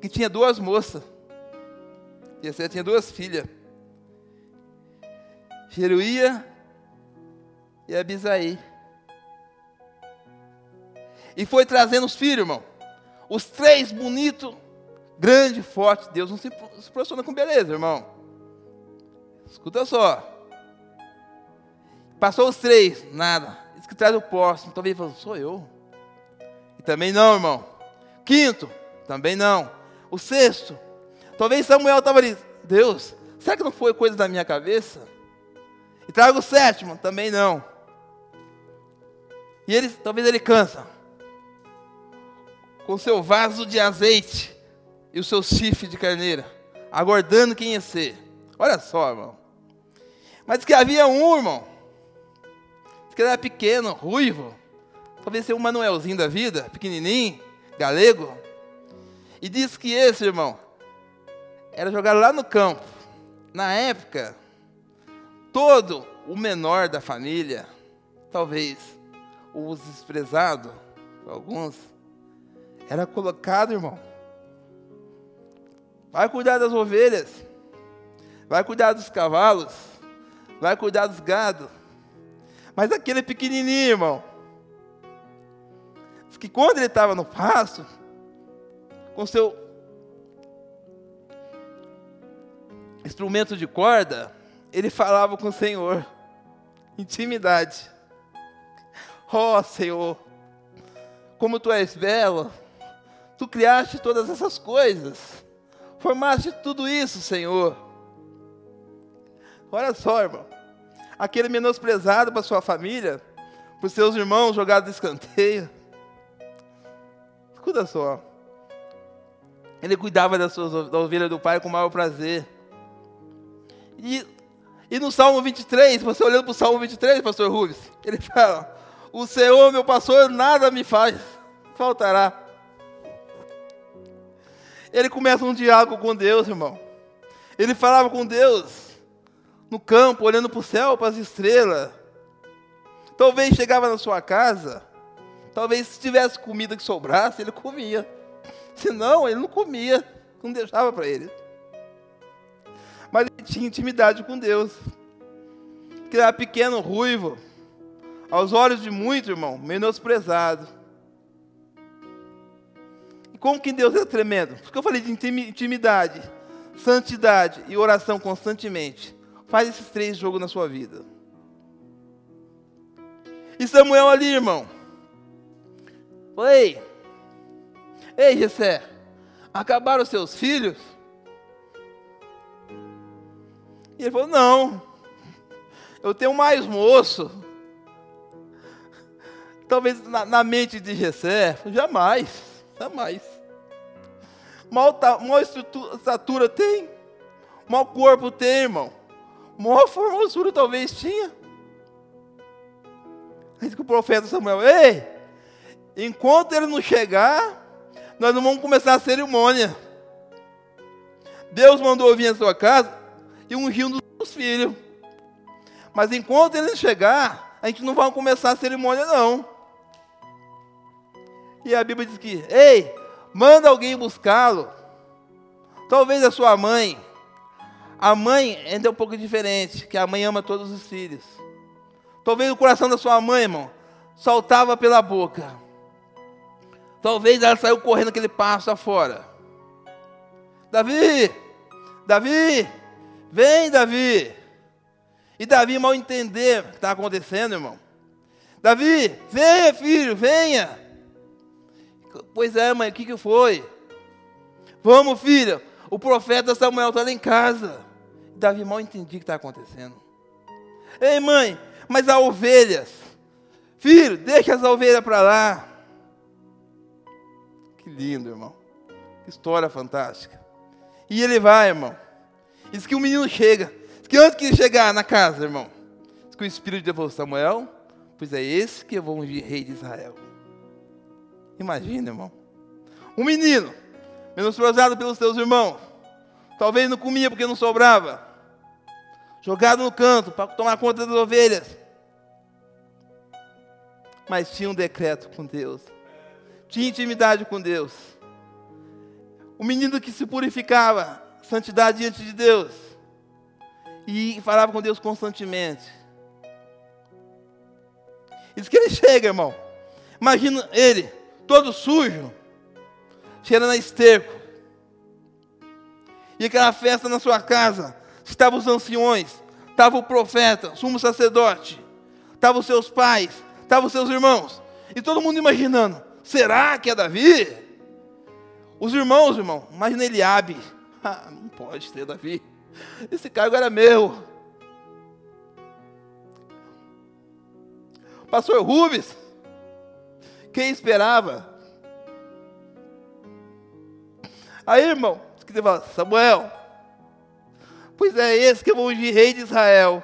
que tinha duas moças. E você tinha duas filhas. Jeruía e Abisaí. E foi trazendo os filhos, irmão. Os três bonitos, grande, forte. Deus não se, impressiona com beleza, irmão. Escuta só. Passou os três, nada. Diz que traz o próximo. Talvez falou, sou eu. E também não, irmão. Quinto, também não. O sexto, talvez Samuel estava ali. Deus, será que não foi coisa da minha cabeça? E traga o sétimo, também não. E ele, talvez ele cansa. Com seu vaso de azeite e o seu chifre de carneira, aguardando quem ia ser. Olha só, irmão. Mas que havia um, irmão, que era pequeno, ruivo. Talvez ser um Manuelzinho da vida, pequenininho, galego. E diz que esse, irmão, era jogado lá no campo. Na época, todo o menor da família, talvez o desprezado, alguns, era colocado, irmão. Vai cuidar das ovelhas, vai cuidar dos cavalos, vai cuidar dos gados. Mas aquele pequenininho, irmão, que quando ele estava no pasto, com seu instrumento de corda, ele falava com o Senhor, intimidade. Oh, Senhor, como tu és belo, tu criaste todas essas coisas, formaste tudo isso, Senhor. Olha só, irmão, aquele menosprezado para sua família, para seus irmãos jogados de escanteio. Escuta só. Ele cuidava das suas da ovelha do pai com maior prazer. E, e no Salmo 23, você olhando para o Salmo 23, pastor Rubens, ele fala: O Senhor, meu pastor, nada me faz, faltará. Ele começa um diálogo com Deus, irmão. Ele falava com Deus no campo, olhando para o céu, para as estrelas. Talvez chegava na sua casa, talvez se tivesse comida que sobrasse, ele comia. Senão, ele não comia, não deixava para ele. Mas ele tinha intimidade com Deus. Que era pequeno, ruivo, aos olhos de muitos, irmão, menosprezado. E como que Deus é tremendo? Porque eu falei de intimidade, santidade e oração constantemente. Faz esses três jogos na sua vida. E Samuel ali, irmão. Ei, Ei, Jessé, acabaram os seus filhos? E ele falou: Não, eu tenho mais moço. Talvez na, na mente de Jessé, jamais, jamais. Mal, ta, mal estatura tem, mal corpo tem, irmão. Mal formosura talvez tinha. Aí que o profeta Samuel, ei, enquanto ele não chegar, nós não vamos começar a cerimônia. Deus mandou vir à sua casa e ungiu um dos filhos. Mas enquanto ele chegar, a gente não vai começar a cerimônia, não. E a Bíblia diz que, ei, manda alguém buscá-lo. Talvez a sua mãe. A mãe ainda é um pouco diferente, que a mãe ama todos os filhos. Talvez o coração da sua mãe, irmão, saltava pela boca. Talvez ela saiu correndo aquele passo afora. Davi, Davi, vem Davi. E Davi mal entender o que está acontecendo, irmão. Davi, venha filho, venha. Pois é, mãe, o que, que foi? Vamos, filha, o profeta Samuel está lá em casa. Davi mal entendia o que está acontecendo. Ei, mãe, mas há ovelhas. Filho, deixa as ovelhas para lá. Que lindo, irmão. Que história fantástica. E ele vai, irmão. Diz que o menino chega. Diz que antes que chegar na casa, irmão, diz que o Espírito de Deus Samuel, pois é esse que eu vou ungir rei de Israel. Imagina, irmão. Um menino, menosprezado pelos seus irmãos. Talvez não comia porque não sobrava. Jogado no canto para tomar conta das ovelhas. Mas tinha um decreto com Deus tinha intimidade com Deus. O menino que se purificava, santidade diante de Deus. E falava com Deus constantemente. Diz que ele chega, irmão. Imagina ele, todo sujo, cheirando a esterco. E aquela festa na sua casa, estavam os anciões, estava o profeta, sumo sacerdote, estavam os seus pais, estavam os seus irmãos. E todo mundo imaginando, Será que é Davi? Os irmãos, irmão, imagina Eliabe. Ah, não pode ser Davi. Esse cargo era meu. Pastor Rubens, quem esperava? Aí, irmão, que você fala, Samuel, pois é esse que eu vou ungir rei de Israel.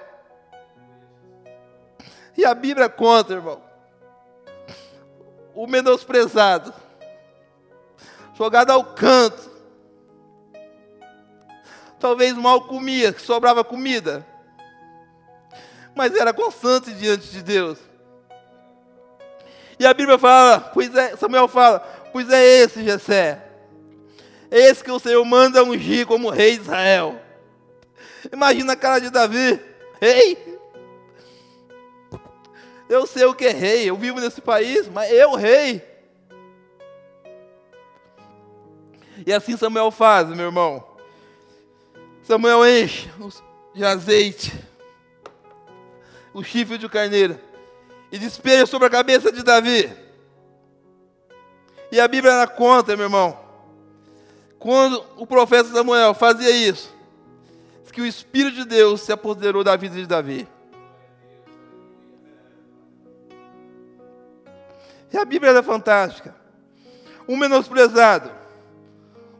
E a Bíblia conta, irmão, o menosprezado, jogado ao canto. Talvez mal comia, que sobrava comida. Mas era constante diante de Deus. E a Bíblia fala, pois é, Samuel fala, pois é esse Jessé. Esse que o Senhor manda ungir como rei de Israel. Imagina a cara de Davi, rei. Eu sei o que é rei, eu vivo nesse país, mas eu rei. E assim Samuel faz, meu irmão. Samuel enche de azeite o chifre de carneiro e despeja sobre a cabeça de Davi. E a Bíblia ela conta, meu irmão, quando o profeta Samuel fazia isso, que o Espírito de Deus se apoderou da vida de Davi. E a Bíblia é fantástica. Um menosprezado,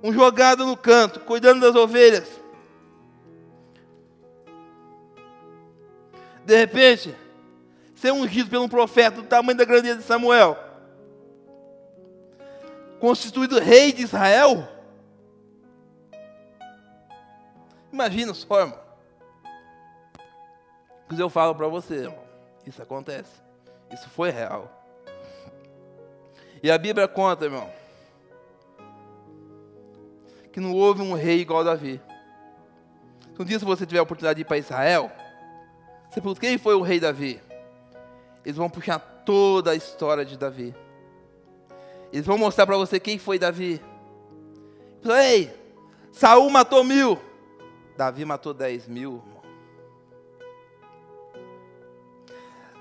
um jogado no canto, cuidando das ovelhas. De repente, ser ungido pelo um profeta do tamanho da grandeza de Samuel, constituído rei de Israel. Imagina só, irmão. Mas eu falo para você, irmão, isso acontece. Isso foi real. E a Bíblia conta, irmão, que não houve um rei igual a Davi. Um dia, se você tiver a oportunidade de ir para Israel, você pergunta, quem foi o rei Davi? Eles vão puxar toda a história de Davi. Eles vão mostrar para você quem foi Davi. Ei, Saul matou mil. Davi matou dez mil.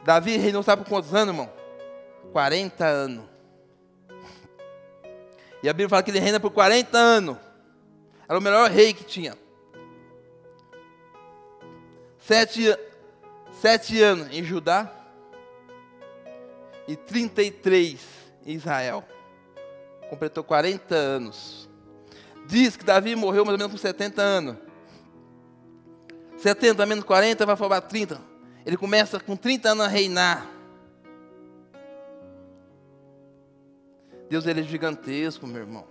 Davi reinou sabe por quantos anos, irmão? 40 anos. E a Bíblia fala que ele reina por 40 anos. Era o melhor rei que tinha. Sete, sete anos em Judá e 33 em Israel. Completou 40 anos. Diz que Davi morreu mais ou menos com 70 anos. 70 menos 40 vai formar 30. Ele começa com 30 anos a reinar. Deus ele é gigantesco, meu irmão.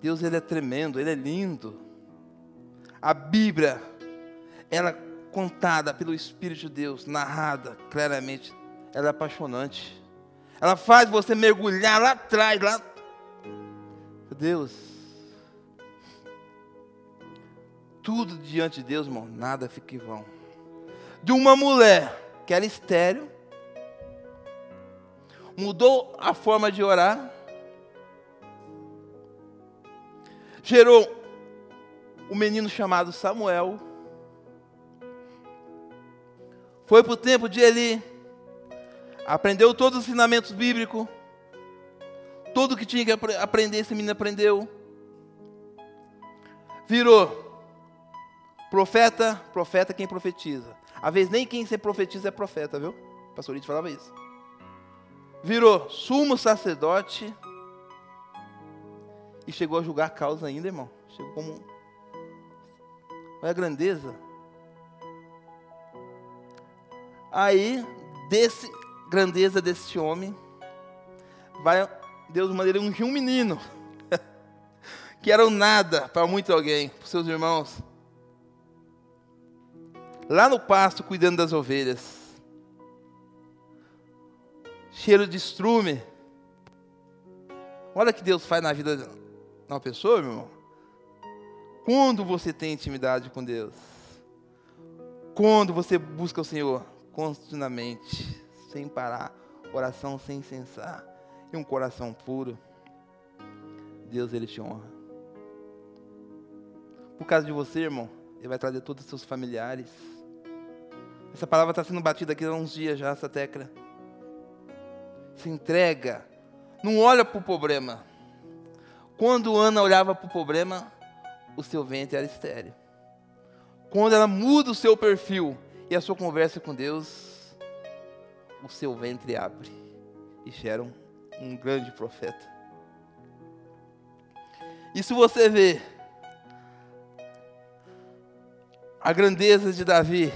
Deus ele é tremendo, ele é lindo. A Bíblia, ela é contada pelo Espírito de Deus, narrada claramente ela é apaixonante. Ela faz você mergulhar lá atrás, lá. Deus. Tudo diante de Deus, irmão, nada fica em vão. De uma mulher que era estéreo, mudou a forma de orar, gerou um menino chamado Samuel. Foi para o tempo de Eli aprendeu todos os ensinamentos bíblicos, tudo que tinha que aprender, esse menino aprendeu. Virou profeta, profeta quem profetiza. Às vezes nem quem se profetiza é profeta, viu? O pastor Lito falava isso. Virou sumo sacerdote e chegou a julgar a causa ainda, irmão. Chegou como. Olha a grandeza. Aí, desse, grandeza desse homem, vai, Deus manda ele ungir um menino, que era um nada para muito alguém, para seus irmãos. Lá no pasto, cuidando das ovelhas. Cheiro de estrume. Olha o que Deus faz na vida de uma pessoa, meu irmão. Quando você tem intimidade com Deus. Quando você busca o Senhor continuamente sem parar, oração sem cessar e um coração puro, Deus ele te honra. Por causa de você, irmão, ele vai trazer todos os seus familiares. Essa palavra está sendo batida aqui há uns dias já, essa tecla. Se entrega. Não olha para o problema. Quando Ana olhava para o problema, o seu ventre era estéreo. Quando ela muda o seu perfil e a sua conversa com Deus, o seu ventre abre e gera um, um grande profeta. E se você vê a grandeza de Davi,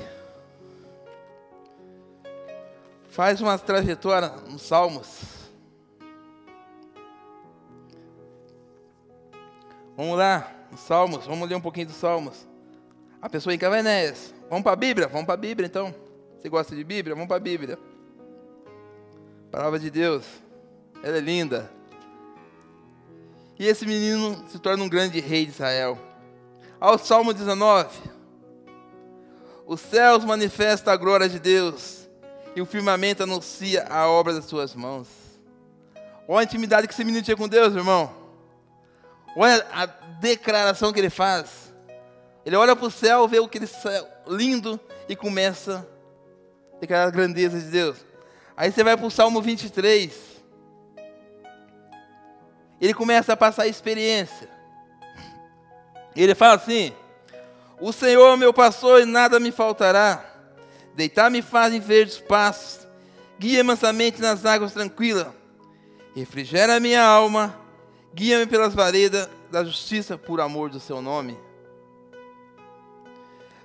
faz uma trajetória nos Salmos. Vamos lá, os Salmos, vamos ler um pouquinho dos Salmos. A pessoa em casa. Vamos para a Bíblia? Vamos para a Bíblia então. Você gosta de Bíblia? Vamos para a Bíblia. Palavra de Deus. Ela é linda. E esse menino se torna um grande rei de Israel. Ao Salmo 19. Os céus manifestam a glória de Deus, e o firmamento anuncia a obra das suas mãos. Olha a intimidade que esse menino tinha com Deus, irmão. Olha a declaração que ele faz. Ele olha para o céu, vê aquele céu lindo e começa a declarar a grandeza de Deus. Aí você vai para o Salmo 23 ele começa a passar a experiência. Ele fala assim: O Senhor é meu pastor e nada me faltará. Deitar-me faz em verdes passos, guia mansamente nas águas tranquilas. Refrigera minha alma, guia-me pelas varedas da justiça por amor do seu nome.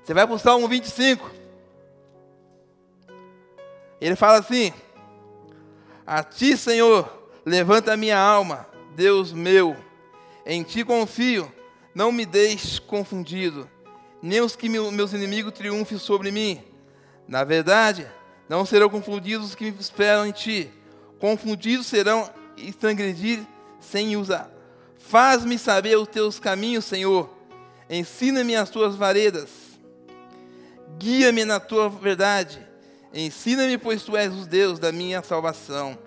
Você vai para o Salmo 25. Ele fala assim: A ti, Senhor, levanta a minha alma Deus meu, em ti confio, não me deixes confundido, nem os que meus inimigos triunfem sobre mim. Na verdade, não serão confundidos os que esperam em ti. Confundidos serão e transgredir sem usar. Faz-me saber os teus caminhos, Senhor. Ensina-me as tuas varedas. Guia-me na tua verdade. Ensina-me, pois tu és o Deus da minha salvação.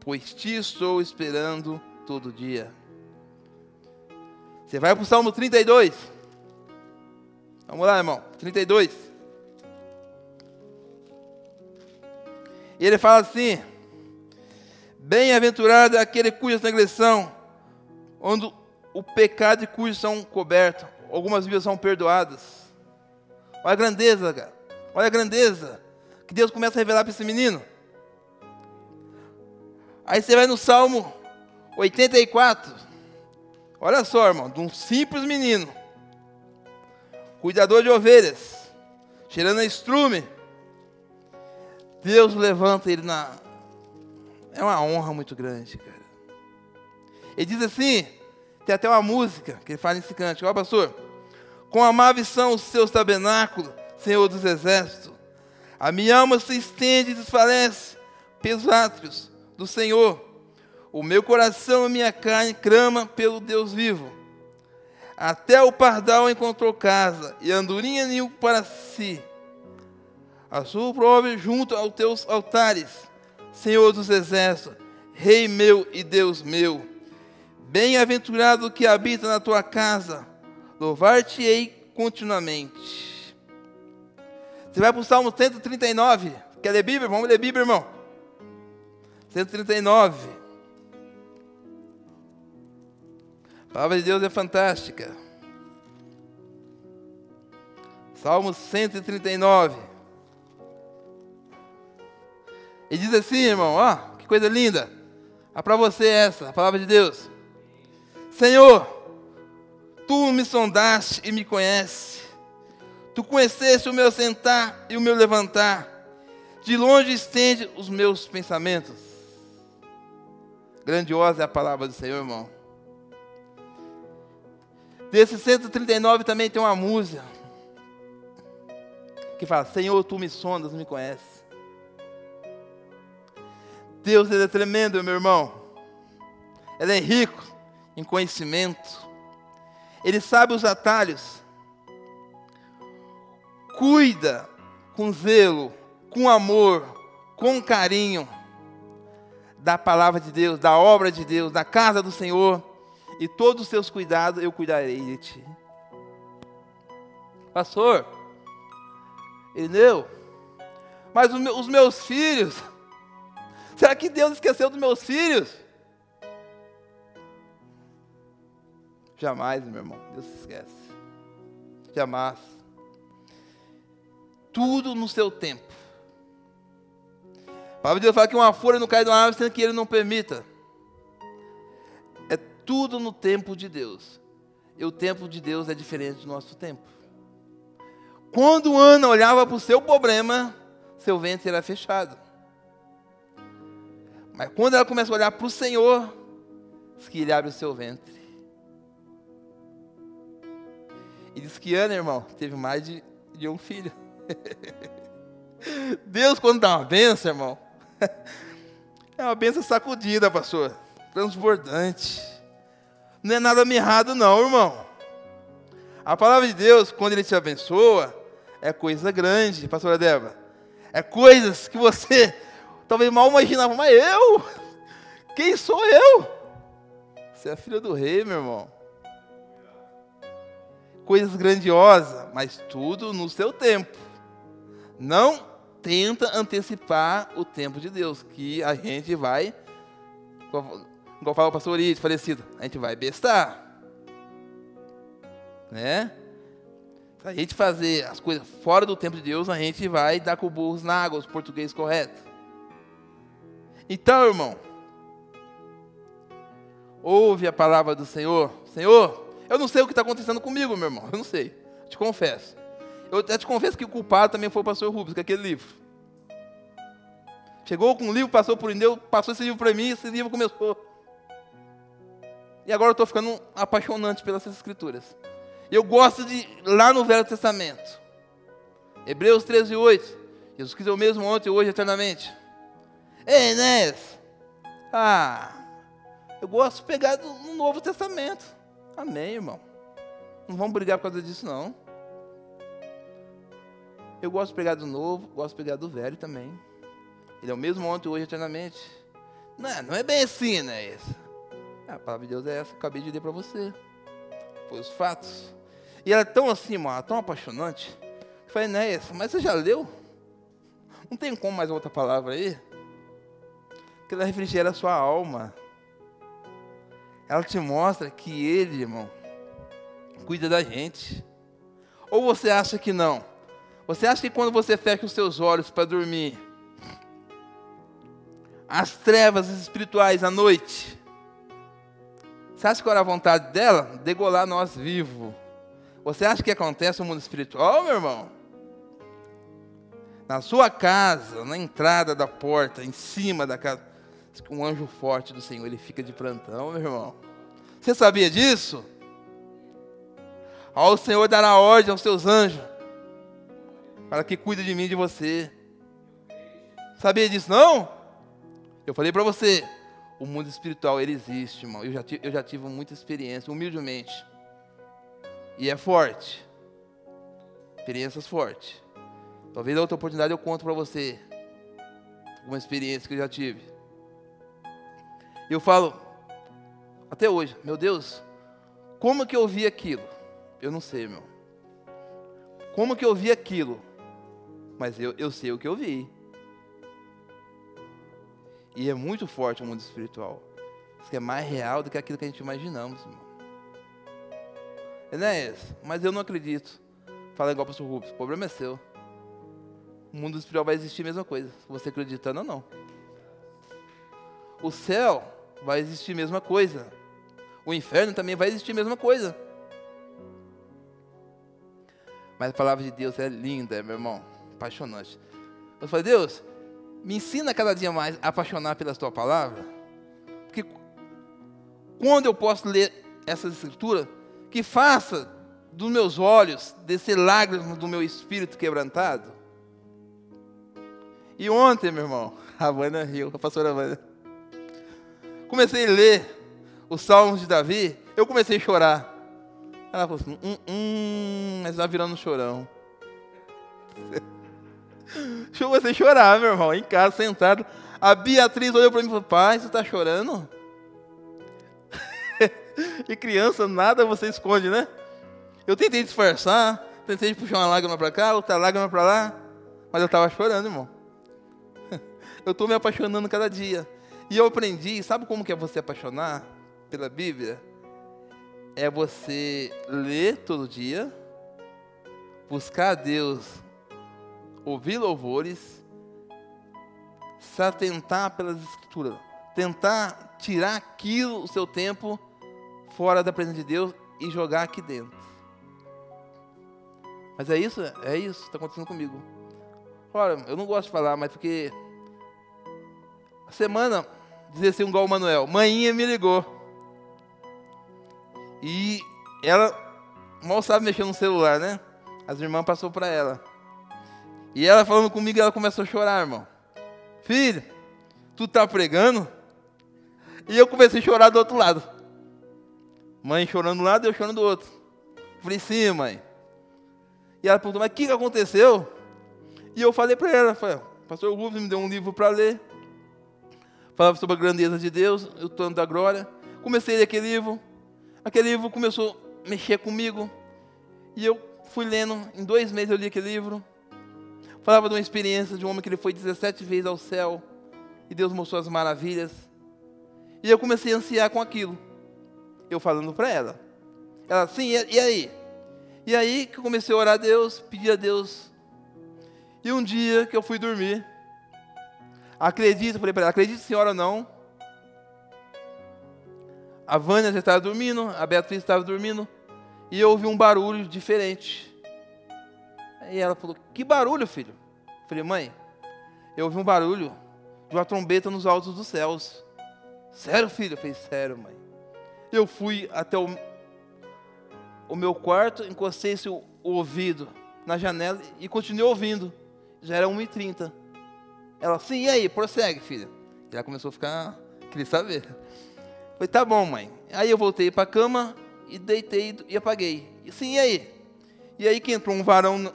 Pois te estou esperando todo dia. Você vai para o Salmo 32. Vamos lá, irmão. 32. E ele fala assim: Bem-aventurado é aquele cuja transgressão, onde o pecado e cujos são cobertos. Algumas vidas são perdoadas. Olha a grandeza, cara. Olha a grandeza que Deus começa a revelar para esse menino. Aí você vai no Salmo 84. Olha só, irmão, de um simples menino, cuidador de ovelhas, cheirando a estrume. Deus levanta ele na. É uma honra muito grande, cara. Ele diz assim: tem até uma música que ele fala nesse cântico. Ó, pastor. Com amáveis são os seus tabernáculos, Senhor dos exércitos. A minha alma se estende e desfalece pelos átrios do Senhor. O meu coração e minha carne crama pelo Deus vivo. Até o pardal encontrou casa, e andorinha ninho para si. A sua prova junto aos teus altares, Senhor dos exércitos, Rei meu e Deus meu. Bem-aventurado que habita na tua casa, louvar-te-ei continuamente. Você vai para o Salmo 139. Quer ler Bíblia? Vamos ler Bíblia, irmão. 139. A palavra de Deus é fantástica. Salmo 139. E diz assim, irmão, ó, que coisa linda. Ah, para você essa, a palavra de Deus. Senhor, tu me sondaste e me conheces. Tu conheceste o meu sentar e o meu levantar. De longe estende os meus pensamentos. Grandiosa é a palavra do Senhor, irmão. Desse 139 também tem uma música que fala: Senhor, tu me sondas, me conheces. Deus ele é tremendo, meu irmão. Ele é rico em conhecimento. Ele sabe os atalhos. Cuida com zelo, com amor, com carinho da palavra de Deus, da obra de Deus, da casa do Senhor e todos os seus cuidados eu cuidarei de ti. Pastor, Eneu, mas os meus filhos, será que Deus esqueceu dos meus filhos? Jamais, meu irmão, Deus se esquece. Jamais. Tudo no seu tempo. A palavra de Deus fala que uma folha não cai de uma árvore sem que ele não permita tudo no tempo de Deus. E o tempo de Deus é diferente do nosso tempo. Quando Ana olhava para o seu problema, seu ventre era fechado. Mas quando ela começa a olhar para o Senhor, diz que ele abre o seu ventre. E diz que Ana, irmão, teve mais de, de um filho. Deus, quando dá uma benção, irmão, é uma benção sacudida, pastor. Transbordante. Não é nada mirrado, não, irmão. A palavra de Deus, quando Ele te abençoa, é coisa grande, pastora Débora. É coisas que você talvez mal imaginava, mas eu? Quem sou eu? Você é filho do rei, meu irmão. Coisas grandiosas, mas tudo no seu tempo. Não tenta antecipar o tempo de Deus, que a gente vai, igual fala o pastor Urias, falecido, a gente vai bestar. Né? Se a gente fazer as coisas fora do tempo de Deus, a gente vai dar com burros na água, os português correto. Então, irmão, ouve a palavra do Senhor. Senhor, eu não sei o que está acontecendo comigo, meu irmão, eu não sei, te confesso. Eu até te confesso que o culpado também foi o pastor Rubens, com aquele livro. Chegou com um livro, passou por Deus, passou esse livro para mim, esse livro começou. E agora eu estou ficando apaixonante pelas escrituras. Eu gosto de, lá no Velho Testamento, Hebreus 13, 8. Jesus Cristo é o mesmo ontem, hoje, eternamente. Ei, Enéas, ah, eu gosto de pegar do, no Novo Testamento. Amém, irmão. Não vamos brigar por causa disso, não. Eu gosto de pegar do novo, gosto de pegar do velho também. Ele é o mesmo ontem, hoje, eternamente. Não, é, não é bem assim, né? A palavra de Deus é essa que eu acabei de ler para você. Foi os fatos. E ela é tão assim, mano, tão apaixonante. Eu falei, né, mas você já leu? Não tem como mais outra palavra aí? Que ela refrigera a sua alma. Ela te mostra que Ele, irmão, cuida da gente. Ou você acha que não? Você acha que quando você fecha os seus olhos para dormir, as trevas espirituais à noite, você acha que era a vontade dela? Degolar nós vivos. Você acha que acontece no mundo espiritual, meu irmão? Na sua casa, na entrada da porta, em cima da casa, um anjo forte do Senhor, ele fica de plantão, meu irmão. Você sabia disso? Ó, o Senhor dará ordem aos seus anjos para que cuide de mim e de você. Sabia disso não? Eu falei para você, o mundo espiritual ele existe, irmão. Eu já, eu já tive muita experiência, humildemente. E é forte. Experiências fortes. Talvez a outra oportunidade eu conto para você uma experiência que eu já tive. Eu falo até hoje, meu Deus, como que eu vi aquilo? Eu não sei, meu. Como que eu vi aquilo? mas eu, eu sei o que eu vi. E é muito forte o mundo espiritual. Isso é mais real do que aquilo que a gente imaginamos, irmão. Enéas, mas eu não acredito. Fala igual para o pastor Rubens, o problema é seu. O mundo espiritual vai existir a mesma coisa, você acreditando ou não. O céu vai existir a mesma coisa. O inferno também vai existir a mesma coisa. Mas a palavra de Deus é linda, meu irmão apaixonante. Eu falei, Deus, me ensina cada dia mais a apaixonar pela tua palavra. Porque quando eu posso ler essas escrituras, que faça dos meus olhos descer lágrimas do meu espírito quebrantado. E ontem, meu irmão, a Vânia riu, a pastora Vânia. Comecei a ler os Salmos de Davi, eu comecei a chorar. Ela falou assim, hum, hum, mas está virando um chorão. Eu comecei a chorar, meu irmão, em casa, sentado. A Beatriz olhou para mim e falou: Pai, você está chorando? e criança, nada você esconde, né? Eu tentei disfarçar, tentei puxar uma lágrima para cá, outra lágrima para lá, mas eu estava chorando, irmão. eu estou me apaixonando cada dia. E eu aprendi, sabe como que é você apaixonar pela Bíblia? É você ler todo dia, buscar a Deus ouvir louvores, se atentar pelas escrituras, tentar tirar aquilo, o seu tempo, fora da presença de Deus e jogar aqui dentro. Mas é isso, é isso está acontecendo comigo. Olha, eu não gosto de falar, mas porque a semana, dizer assim, igual o Manuel, manhinha me ligou. E ela mal sabe mexer no celular, né? As irmãs passou para ela. E ela falando comigo, ela começou a chorar, irmão. Filho, tu tá pregando? E eu comecei a chorar do outro lado. Mãe chorando um lado eu chorando do outro. Falei, sim, mãe. E ela perguntou, mas o que, que aconteceu? E eu falei para ela, falei, pastor Rubens me deu um livro para ler. Falava sobre a grandeza de Deus, o trono da glória. Comecei a ler aquele livro. Aquele livro começou a mexer comigo. E eu fui lendo, em dois meses eu li aquele livro. Falava de uma experiência de um homem que ele foi 17 vezes ao céu. E Deus mostrou as maravilhas. E eu comecei a ansiar com aquilo. Eu falando para ela. Ela, sim, e aí? E aí que eu comecei a orar a Deus, pedir a Deus. E um dia que eu fui dormir, acredito, falei para ela, acredite senhora ou não. A Vânia já estava dormindo, a Beatriz estava dormindo, e eu ouvi um barulho diferente. E ela falou: Que barulho, filho? Eu falei: Mãe, eu ouvi um barulho de uma trombeta nos altos dos céus. Sério, filho? Eu falei: Sério, mãe. Eu fui até o, o meu quarto, encostei o, o ouvido na janela e continuei ouvindo. Já era 1h30. Ela, sim, e aí? Prossegue, filha. Ela começou a ficar, queria saber. Falei, tá bom, mãe. Aí eu voltei para a cama e deitei e apaguei. E sim, e aí? E aí que entrou um varão no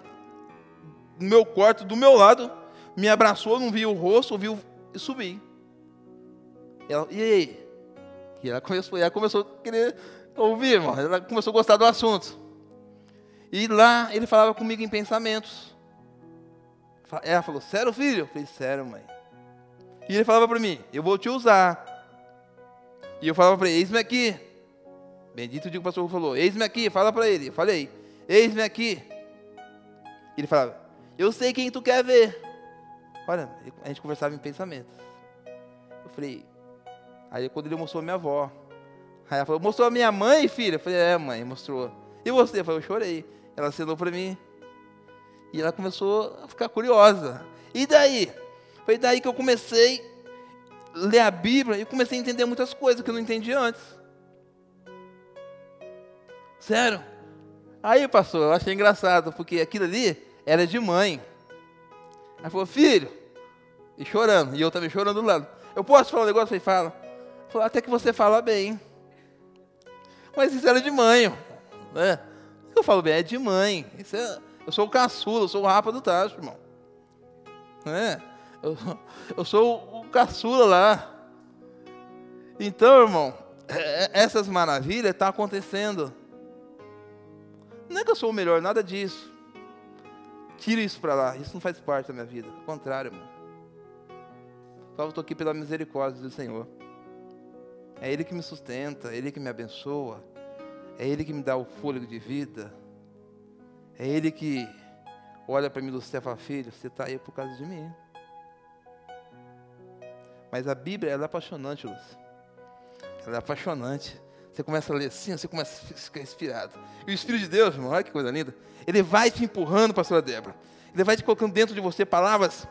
meu quarto, do meu lado, me abraçou, não vi o rosto, ouviu e subi. Ela, e aí? E ela começou, ela começou a querer ouvir, irmão. Ela começou a gostar do assunto. E lá ele falava comigo em pensamentos. Ela falou, sério, filho? Eu falei, sério, mãe. E ele falava para mim, eu vou te usar. E eu falava para ele, eis-me aqui. Bendito dia que o pastor falou, eis-me aqui, fala para ele. Eu falei, eis-me aqui. E ele falava, eu sei quem tu quer ver. Olha, a gente conversava em pensamentos. Eu falei, Aí quando ele mostrou a minha avó. Aí ela falou, mostrou a minha mãe, filha? Eu falei, é, mãe, mostrou. E você? Eu falei, eu chorei. Ela assinou para mim. E ela começou a ficar curiosa. E daí? Foi daí que eu comecei a ler a Bíblia e comecei a entender muitas coisas que eu não entendia antes. Sério? Aí, pastor, eu achei engraçado, porque aquilo ali era de mãe. Ela falou, filho, e chorando, e eu também chorando do lado. Eu posso falar um negócio? Falei, fala. Falou, até que você fala bem. Mas isso era de mãe. Né? Eu falo bem, é de mãe. É, eu sou o caçula, eu sou o rapa do tacho, irmão. Né? Eu, eu sou o caçula lá. Então, irmão, é, é, essas maravilhas estão tá acontecendo. Não é que eu sou o melhor, nada disso. Tira isso para lá, isso não faz parte da minha vida. Ao contrário, irmão. Só estou aqui pela misericórdia do Senhor. É Ele que me sustenta, é Ele que me abençoa, é Ele que me dá o fôlego de vida, é Ele que olha para mim do céu e fala, filho, você está aí por causa de mim. Mas a Bíblia ela é apaixonante, Luz. Ela é apaixonante. Você começa a ler assim, você começa a ficar inspirado. E o Espírito de Deus, irmão, olha que coisa linda. Ele vai te empurrando, pastora Débora. Ele vai te colocando dentro de você palavras.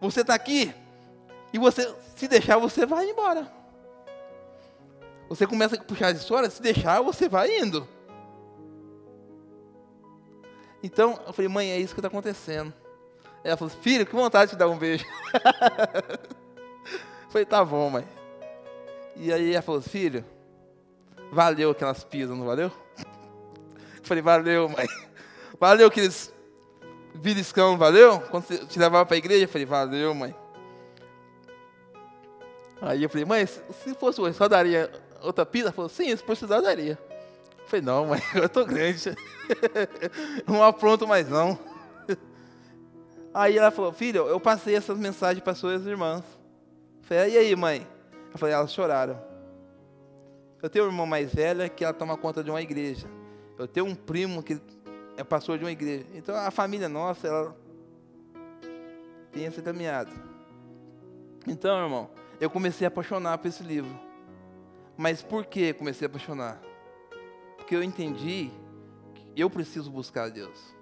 Você está aqui. E você, se deixar, você vai embora. Você começa a puxar as histórias, se deixar, você vai indo. Então, eu falei, mãe, é isso que está acontecendo. Ela falou, filho, que vontade de dar um beijo. eu falei, tá bom, mãe. E aí ela falou, filho, valeu aquelas pisas, não valeu? Eu falei, valeu, mãe. Valeu aqueles beliscão, valeu? Quando você te levava para a igreja, eu falei, valeu, mãe. Aí eu falei, mãe, se fosse hoje, só daria outra pizza? Falou, sim, se precisar, daria. Falei, não, mãe, eu tô grande. não apronto mais, não. Aí ela falou, filho, eu passei essas mensagens para suas irmãs. Falei, e aí, mãe? Eu falei, elas choraram. Eu tenho uma irmã mais velha que ela toma conta de uma igreja. Eu tenho um primo que é pastor de uma igreja. Então a família nossa, ela tem essa caminhada. Então, irmão, eu comecei a apaixonar por esse livro. Mas por que comecei a apaixonar? Porque eu entendi que eu preciso buscar a Deus.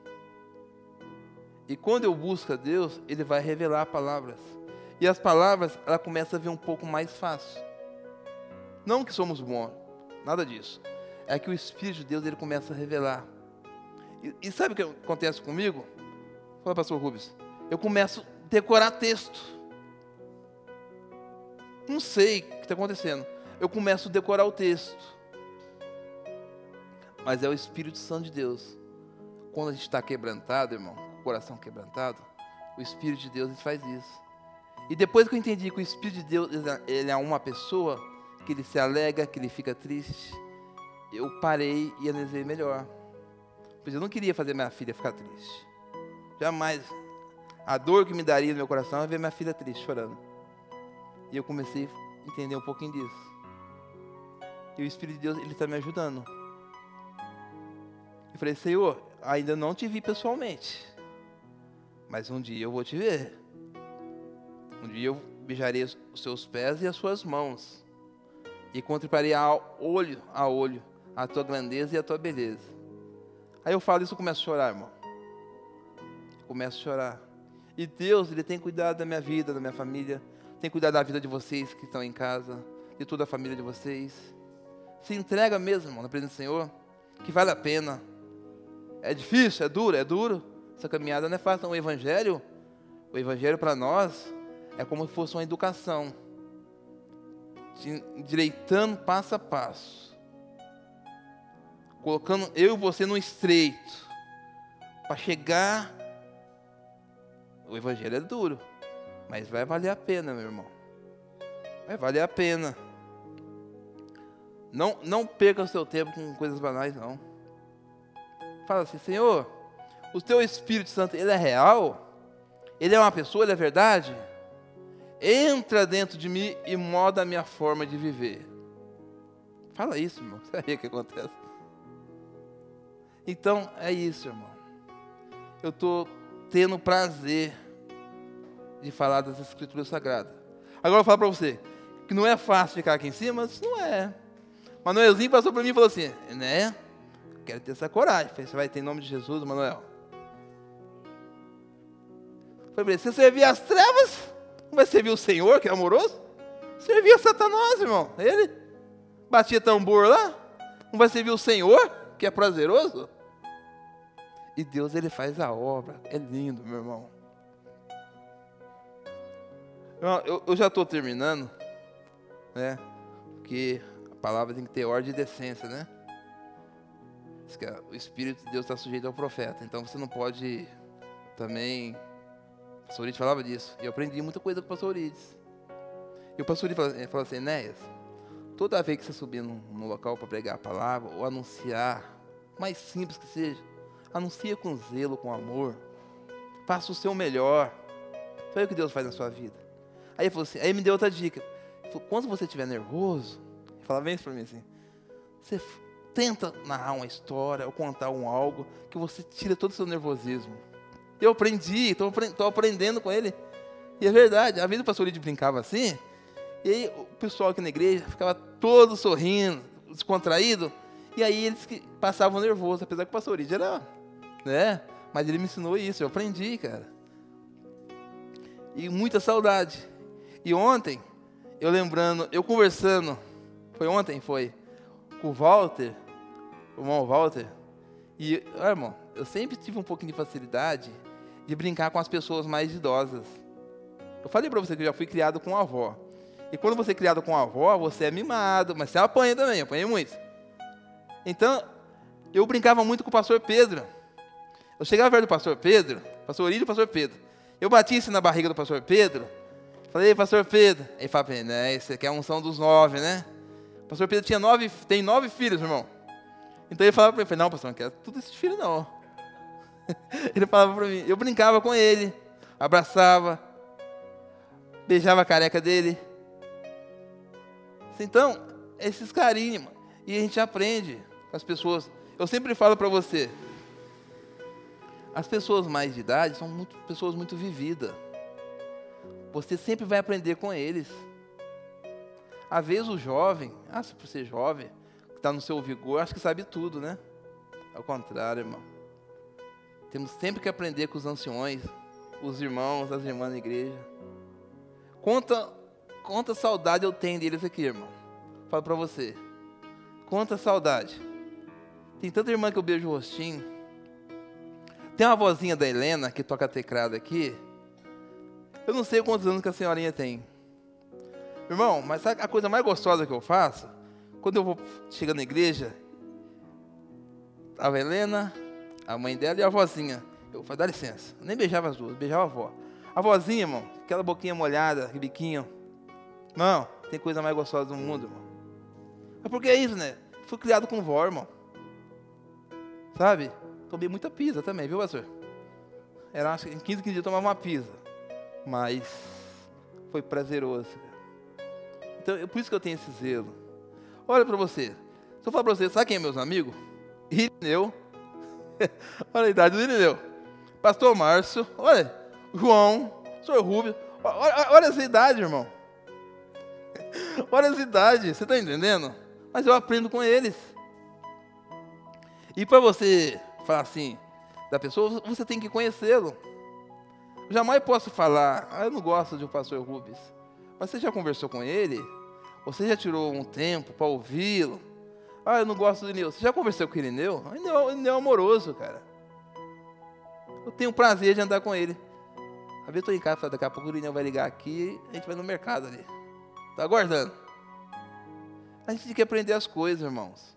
E quando eu busco a Deus, Ele vai revelar palavras. E as palavras, ela começa a vir um pouco mais fácil. Não que somos bons, nada disso. é que o Espírito de Deus ele começa a revelar. E, e sabe o que acontece comigo? Fala, pastor Rubens. Eu começo a decorar texto. Não sei o que está acontecendo. Eu começo a decorar o texto. Mas é o Espírito Santo de Deus. Quando a gente está quebrantado, irmão, com o coração quebrantado, o Espírito de Deus faz isso. E depois que eu entendi que o Espírito de Deus ele é uma pessoa, que ele se alega, que ele fica triste, eu parei e analisei melhor. Pois eu não queria fazer minha filha ficar triste. Jamais. A dor que me daria no meu coração é ver minha filha triste, chorando. E eu comecei a entender um pouquinho disso. E o Espírito de Deus, ele está me ajudando. Eu falei, Senhor, ainda não te vi pessoalmente. Mas um dia eu vou te ver. Um dia eu beijarei os seus pés e as suas mãos. E contemplarei a olho a olho a tua grandeza e a tua beleza. Aí eu falo isso e começo a chorar, irmão. começo a chorar. E Deus, Ele tem cuidado da minha vida, da minha família. Tem cuidado da vida de vocês que estão em casa. De toda a família de vocês. Se entrega mesmo, irmão, na presença do Senhor. Que vale a pena. É difícil, é duro, é duro. Essa caminhada não é fácil. O Evangelho, o Evangelho para nós é como se fosse uma educação, te direitando passo a passo, colocando eu e você no estreito, para chegar. O Evangelho é duro, mas vai valer a pena, meu irmão. Vai valer a pena. Não, não perca o seu tempo com coisas banais, não. Fala assim, Senhor, o teu Espírito Santo, ele é real? Ele é uma pessoa, ele é verdade? entra dentro de mim e moda a minha forma de viver. Fala isso, irmão. Sabe o que acontece? Então, é isso, irmão. Eu estou tendo prazer de falar das Escrituras Sagradas. Agora eu falar para você que não é fácil ficar aqui em cima, mas não é. Manuelzinho passou por mim e falou assim, né? Quero ter essa coragem. Falei, você vai ter em nome de Jesus, Manuel. Falei, você servir as trevas? Não vai servir o Senhor, que é amoroso? Servia Satanás, irmão. Ele batia tambor lá. Não vai servir o Senhor, que é prazeroso? E Deus, ele faz a obra. É lindo, meu irmão. Eu, eu já estou terminando, né? Porque a palavra tem que ter ordem e decência, né? O Espírito de Deus está sujeito ao profeta. Então você não pode também o pastor Urides falava disso. E eu aprendi muita coisa com o pastor Urides. E o pastor Urides falou assim, Enéas, toda vez que você subir no, no local para pregar a palavra, ou anunciar, mais simples que seja, anuncia com zelo, com amor. Faça o seu melhor. Foi o que Deus faz na sua vida. Aí ele falou assim, aí me deu outra dica. Falou, quando você estiver nervoso, ele falava bem isso para mim assim, você tenta narrar uma história ou contar um algo que você tira todo o seu nervosismo. Eu aprendi, estou aprendendo com ele. E é verdade, às vezes o pastor Lídio brincava assim, e aí o pessoal aqui na igreja ficava todo sorrindo, descontraído, e aí eles passavam nervoso, apesar que o pastor Lídio era, né? Mas ele me ensinou isso, eu aprendi, cara. E muita saudade. E ontem, eu lembrando, eu conversando, foi ontem, foi, com o Walter, o irmão Walter, e, ah, irmão, eu sempre tive um pouquinho de facilidade de brincar com as pessoas mais idosas. Eu falei para você que eu já fui criado com a avó. E quando você é criado com a avó, você é mimado, mas você apanha também, apanhei muito. Então, eu brincava muito com o pastor Pedro. Eu chegava perto do pastor Pedro, pastor Orílio e pastor Pedro. Eu batia na barriga do pastor Pedro. Falei, pastor Pedro. Ele fala, né, esse aqui é a unção dos nove, né? Pastor Pedro tinha nove, tem nove filhos, irmão. Então ele falava para mim, não, pastor, não quero tudo esse filho não. Ele falava para mim, eu brincava com ele, abraçava, beijava a careca dele. Então, esses carinhos, e a gente aprende com as pessoas. Eu sempre falo para você, as pessoas mais de idade são muito, pessoas muito vividas. Você sempre vai aprender com eles. Às vezes o jovem, ah, se por ser jovem, que está no seu vigor, acho que sabe tudo, né? Ao contrário, irmão. Temos sempre que aprender com os anciões, os irmãos, as irmãs da igreja. Quanta, quanta saudade eu tenho deles aqui, irmão. Falo para você. Quanta saudade. Tem tanta irmã que eu beijo o rostinho. Tem uma vozinha da Helena que toca teclado aqui. Eu não sei quantos anos que a senhorinha tem. Irmão, mas sabe a coisa mais gostosa que eu faço? Quando eu vou chegar na igreja, a Helena, a mãe dela e a vozinha. Eu falei, dá licença. Eu nem beijava as duas, beijava a avó. A vozinha, irmão, aquela boquinha molhada, aquele biquinho. Não, tem coisa mais gostosa do mundo, irmão. Mas por que é isso, né? Fui criado com vó, irmão. Sabe? Tomei muita pizza também, viu, pastor? Era, acho que em 15, 15 dias eu tomava uma pizza. Mas foi prazeroso. Então, é por isso que eu tenho esse zelo. Olha para você. Se eu falar para você, sabe quem é meus amigos? Irineu. olha a idade do Irineu. Pastor Márcio. Olha. João. Senhor Rubio. Olha, olha essa idade, irmão. olha essa idade. Você está entendendo? Mas eu aprendo com eles. E para você falar assim da pessoa, você tem que conhecê-lo. Jamais posso falar, ah, eu não gosto de um pastor Rubens. Mas você já conversou com ele? Você já tirou um tempo para ouvi-lo? Ah, eu não gosto do Irineu. Você já conversou com o Irineu? O Irineu, Irineu é amoroso, cara. Eu tenho prazer de andar com ele. Às vezes eu estou em casa, daqui a pouco o Irineu vai ligar aqui, a gente vai no mercado ali. Está aguardando. A gente tem que aprender as coisas, irmãos.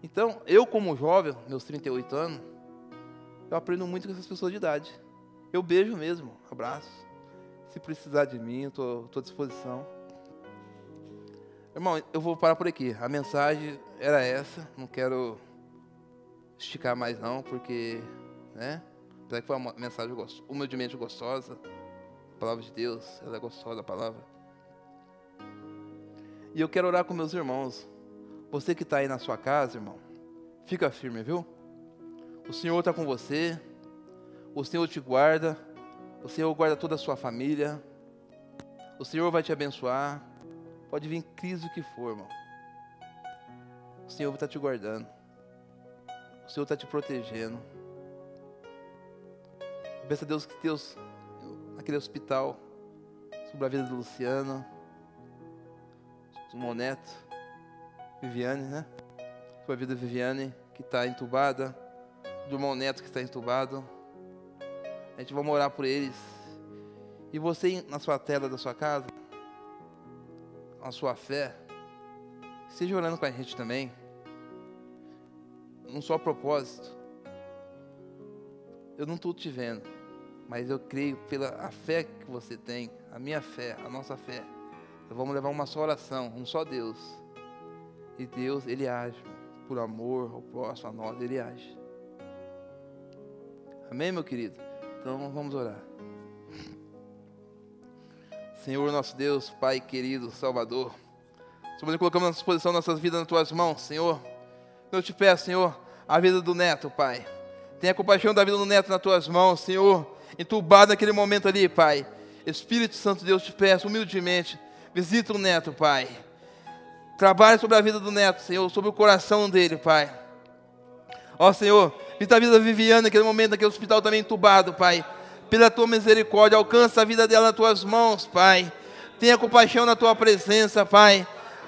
Então, eu como jovem, meus 38 anos, eu aprendo muito com essas pessoas de idade. Eu beijo mesmo, abraço. Se precisar de mim, eu estou à disposição. Irmão, eu vou parar por aqui. A mensagem era essa. Não quero esticar mais não, porque, né? Apesar que foi uma mensagem humildemente gostosa. A palavra de Deus, ela é gostosa, a palavra. E eu quero orar com meus irmãos. Você que está aí na sua casa, irmão, fica firme, viu? O Senhor está com você. O Senhor te guarda. O Senhor guarda toda a sua família. O Senhor vai te abençoar. Pode vir crise o que for, irmão. O Senhor está te guardando. O Senhor está te protegendo. Peça a Deus que Deus, naquele hospital, sobre a vida do Luciano, do Moneto, Viviane, né? Sobre a vida da Viviane, que está entubada, do irmão Neto que está entubado. A gente vai morar por eles. E você, na sua tela da sua casa, a sua fé, esteja orando com a gente também. Num só propósito. Eu não estou te vendo, mas eu creio pela a fé que você tem, a minha fé, a nossa fé. Então vamos levar uma só oração, um só Deus. E Deus, Ele age por amor ao próximo, a nós, Ele age. Amém, meu querido? Então vamos orar. Senhor nosso Deus, Pai querido, Salvador, Senhor, colocamos à disposição nossas vidas nas tuas mãos, Senhor. Eu te peço, Senhor, a vida do neto, Pai. Tenha compaixão da vida do neto nas tuas mãos, Senhor. Entubado naquele momento ali, Pai. Espírito Santo Deus, te peço humildemente, visita o neto, Pai. Trabalhe sobre a vida do neto, Senhor, sobre o coração dele, Pai. Ó Senhor, visita a vida da Viviane naquele momento, naquele hospital também entubado, Pai pela tua misericórdia, alcança a vida dela nas tuas mãos, Pai. Tenha compaixão na tua presença, Pai.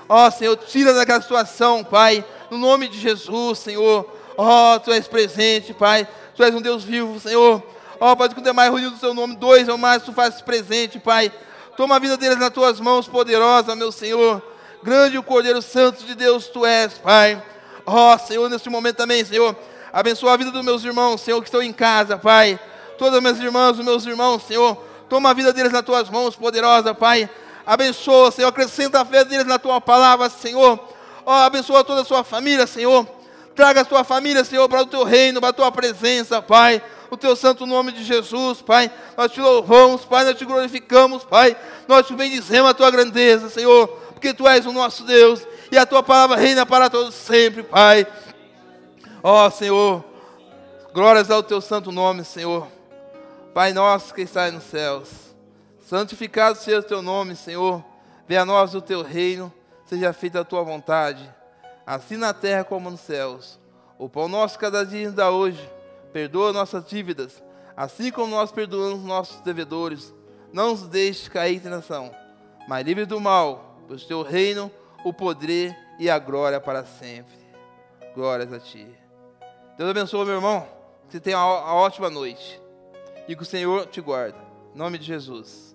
Ó Senhor, tira daquela situação, Pai, no nome de Jesus, Senhor. Ó, tu és presente, Pai. Tu és um Deus vivo, Senhor. Ó, Pai, quando é mais reunido do seu nome, dois ou mais, tu fazes presente, Pai. Toma a vida deles nas tuas mãos, poderosa, meu Senhor. Grande o Cordeiro Santo de Deus, tu és, Pai. Ó, Senhor, neste momento também, Senhor. Abençoa a vida dos meus irmãos, Senhor, que estão em casa, Pai todas as minhas irmãs, os meus irmãos, Senhor. Toma a vida deles nas tuas mãos, poderosa, Pai. Abençoa, Senhor. Acrescenta a fé deles na tua palavra, Senhor. Ó, abençoa toda a sua família, Senhor. Traga a tua família, Senhor, para o teu reino, para a tua presença, Pai. O teu santo nome de Jesus, Pai. Nós te louvamos, Pai. Nós te glorificamos, Pai. Nós te bendizemos a tua grandeza, Senhor. Porque tu és o nosso Deus. E a tua palavra reina para todos sempre, Pai. Ó, Senhor. Glórias ao teu santo nome, Senhor. Pai nosso que estás nos céus, santificado seja o teu nome, Senhor. Venha a nós o teu reino, seja feita a tua vontade, assim na terra como nos céus. O pão nosso cada dia nos dá hoje. Perdoa nossas dívidas, assim como nós perdoamos nossos devedores. Não nos deixe cair em tentação, mas livre do mal, pois teu reino, o poder e a glória para sempre. Glórias a Ti. Deus abençoe, meu irmão. Que você tenha uma ótima noite. E que o Senhor te guarde. Em nome de Jesus.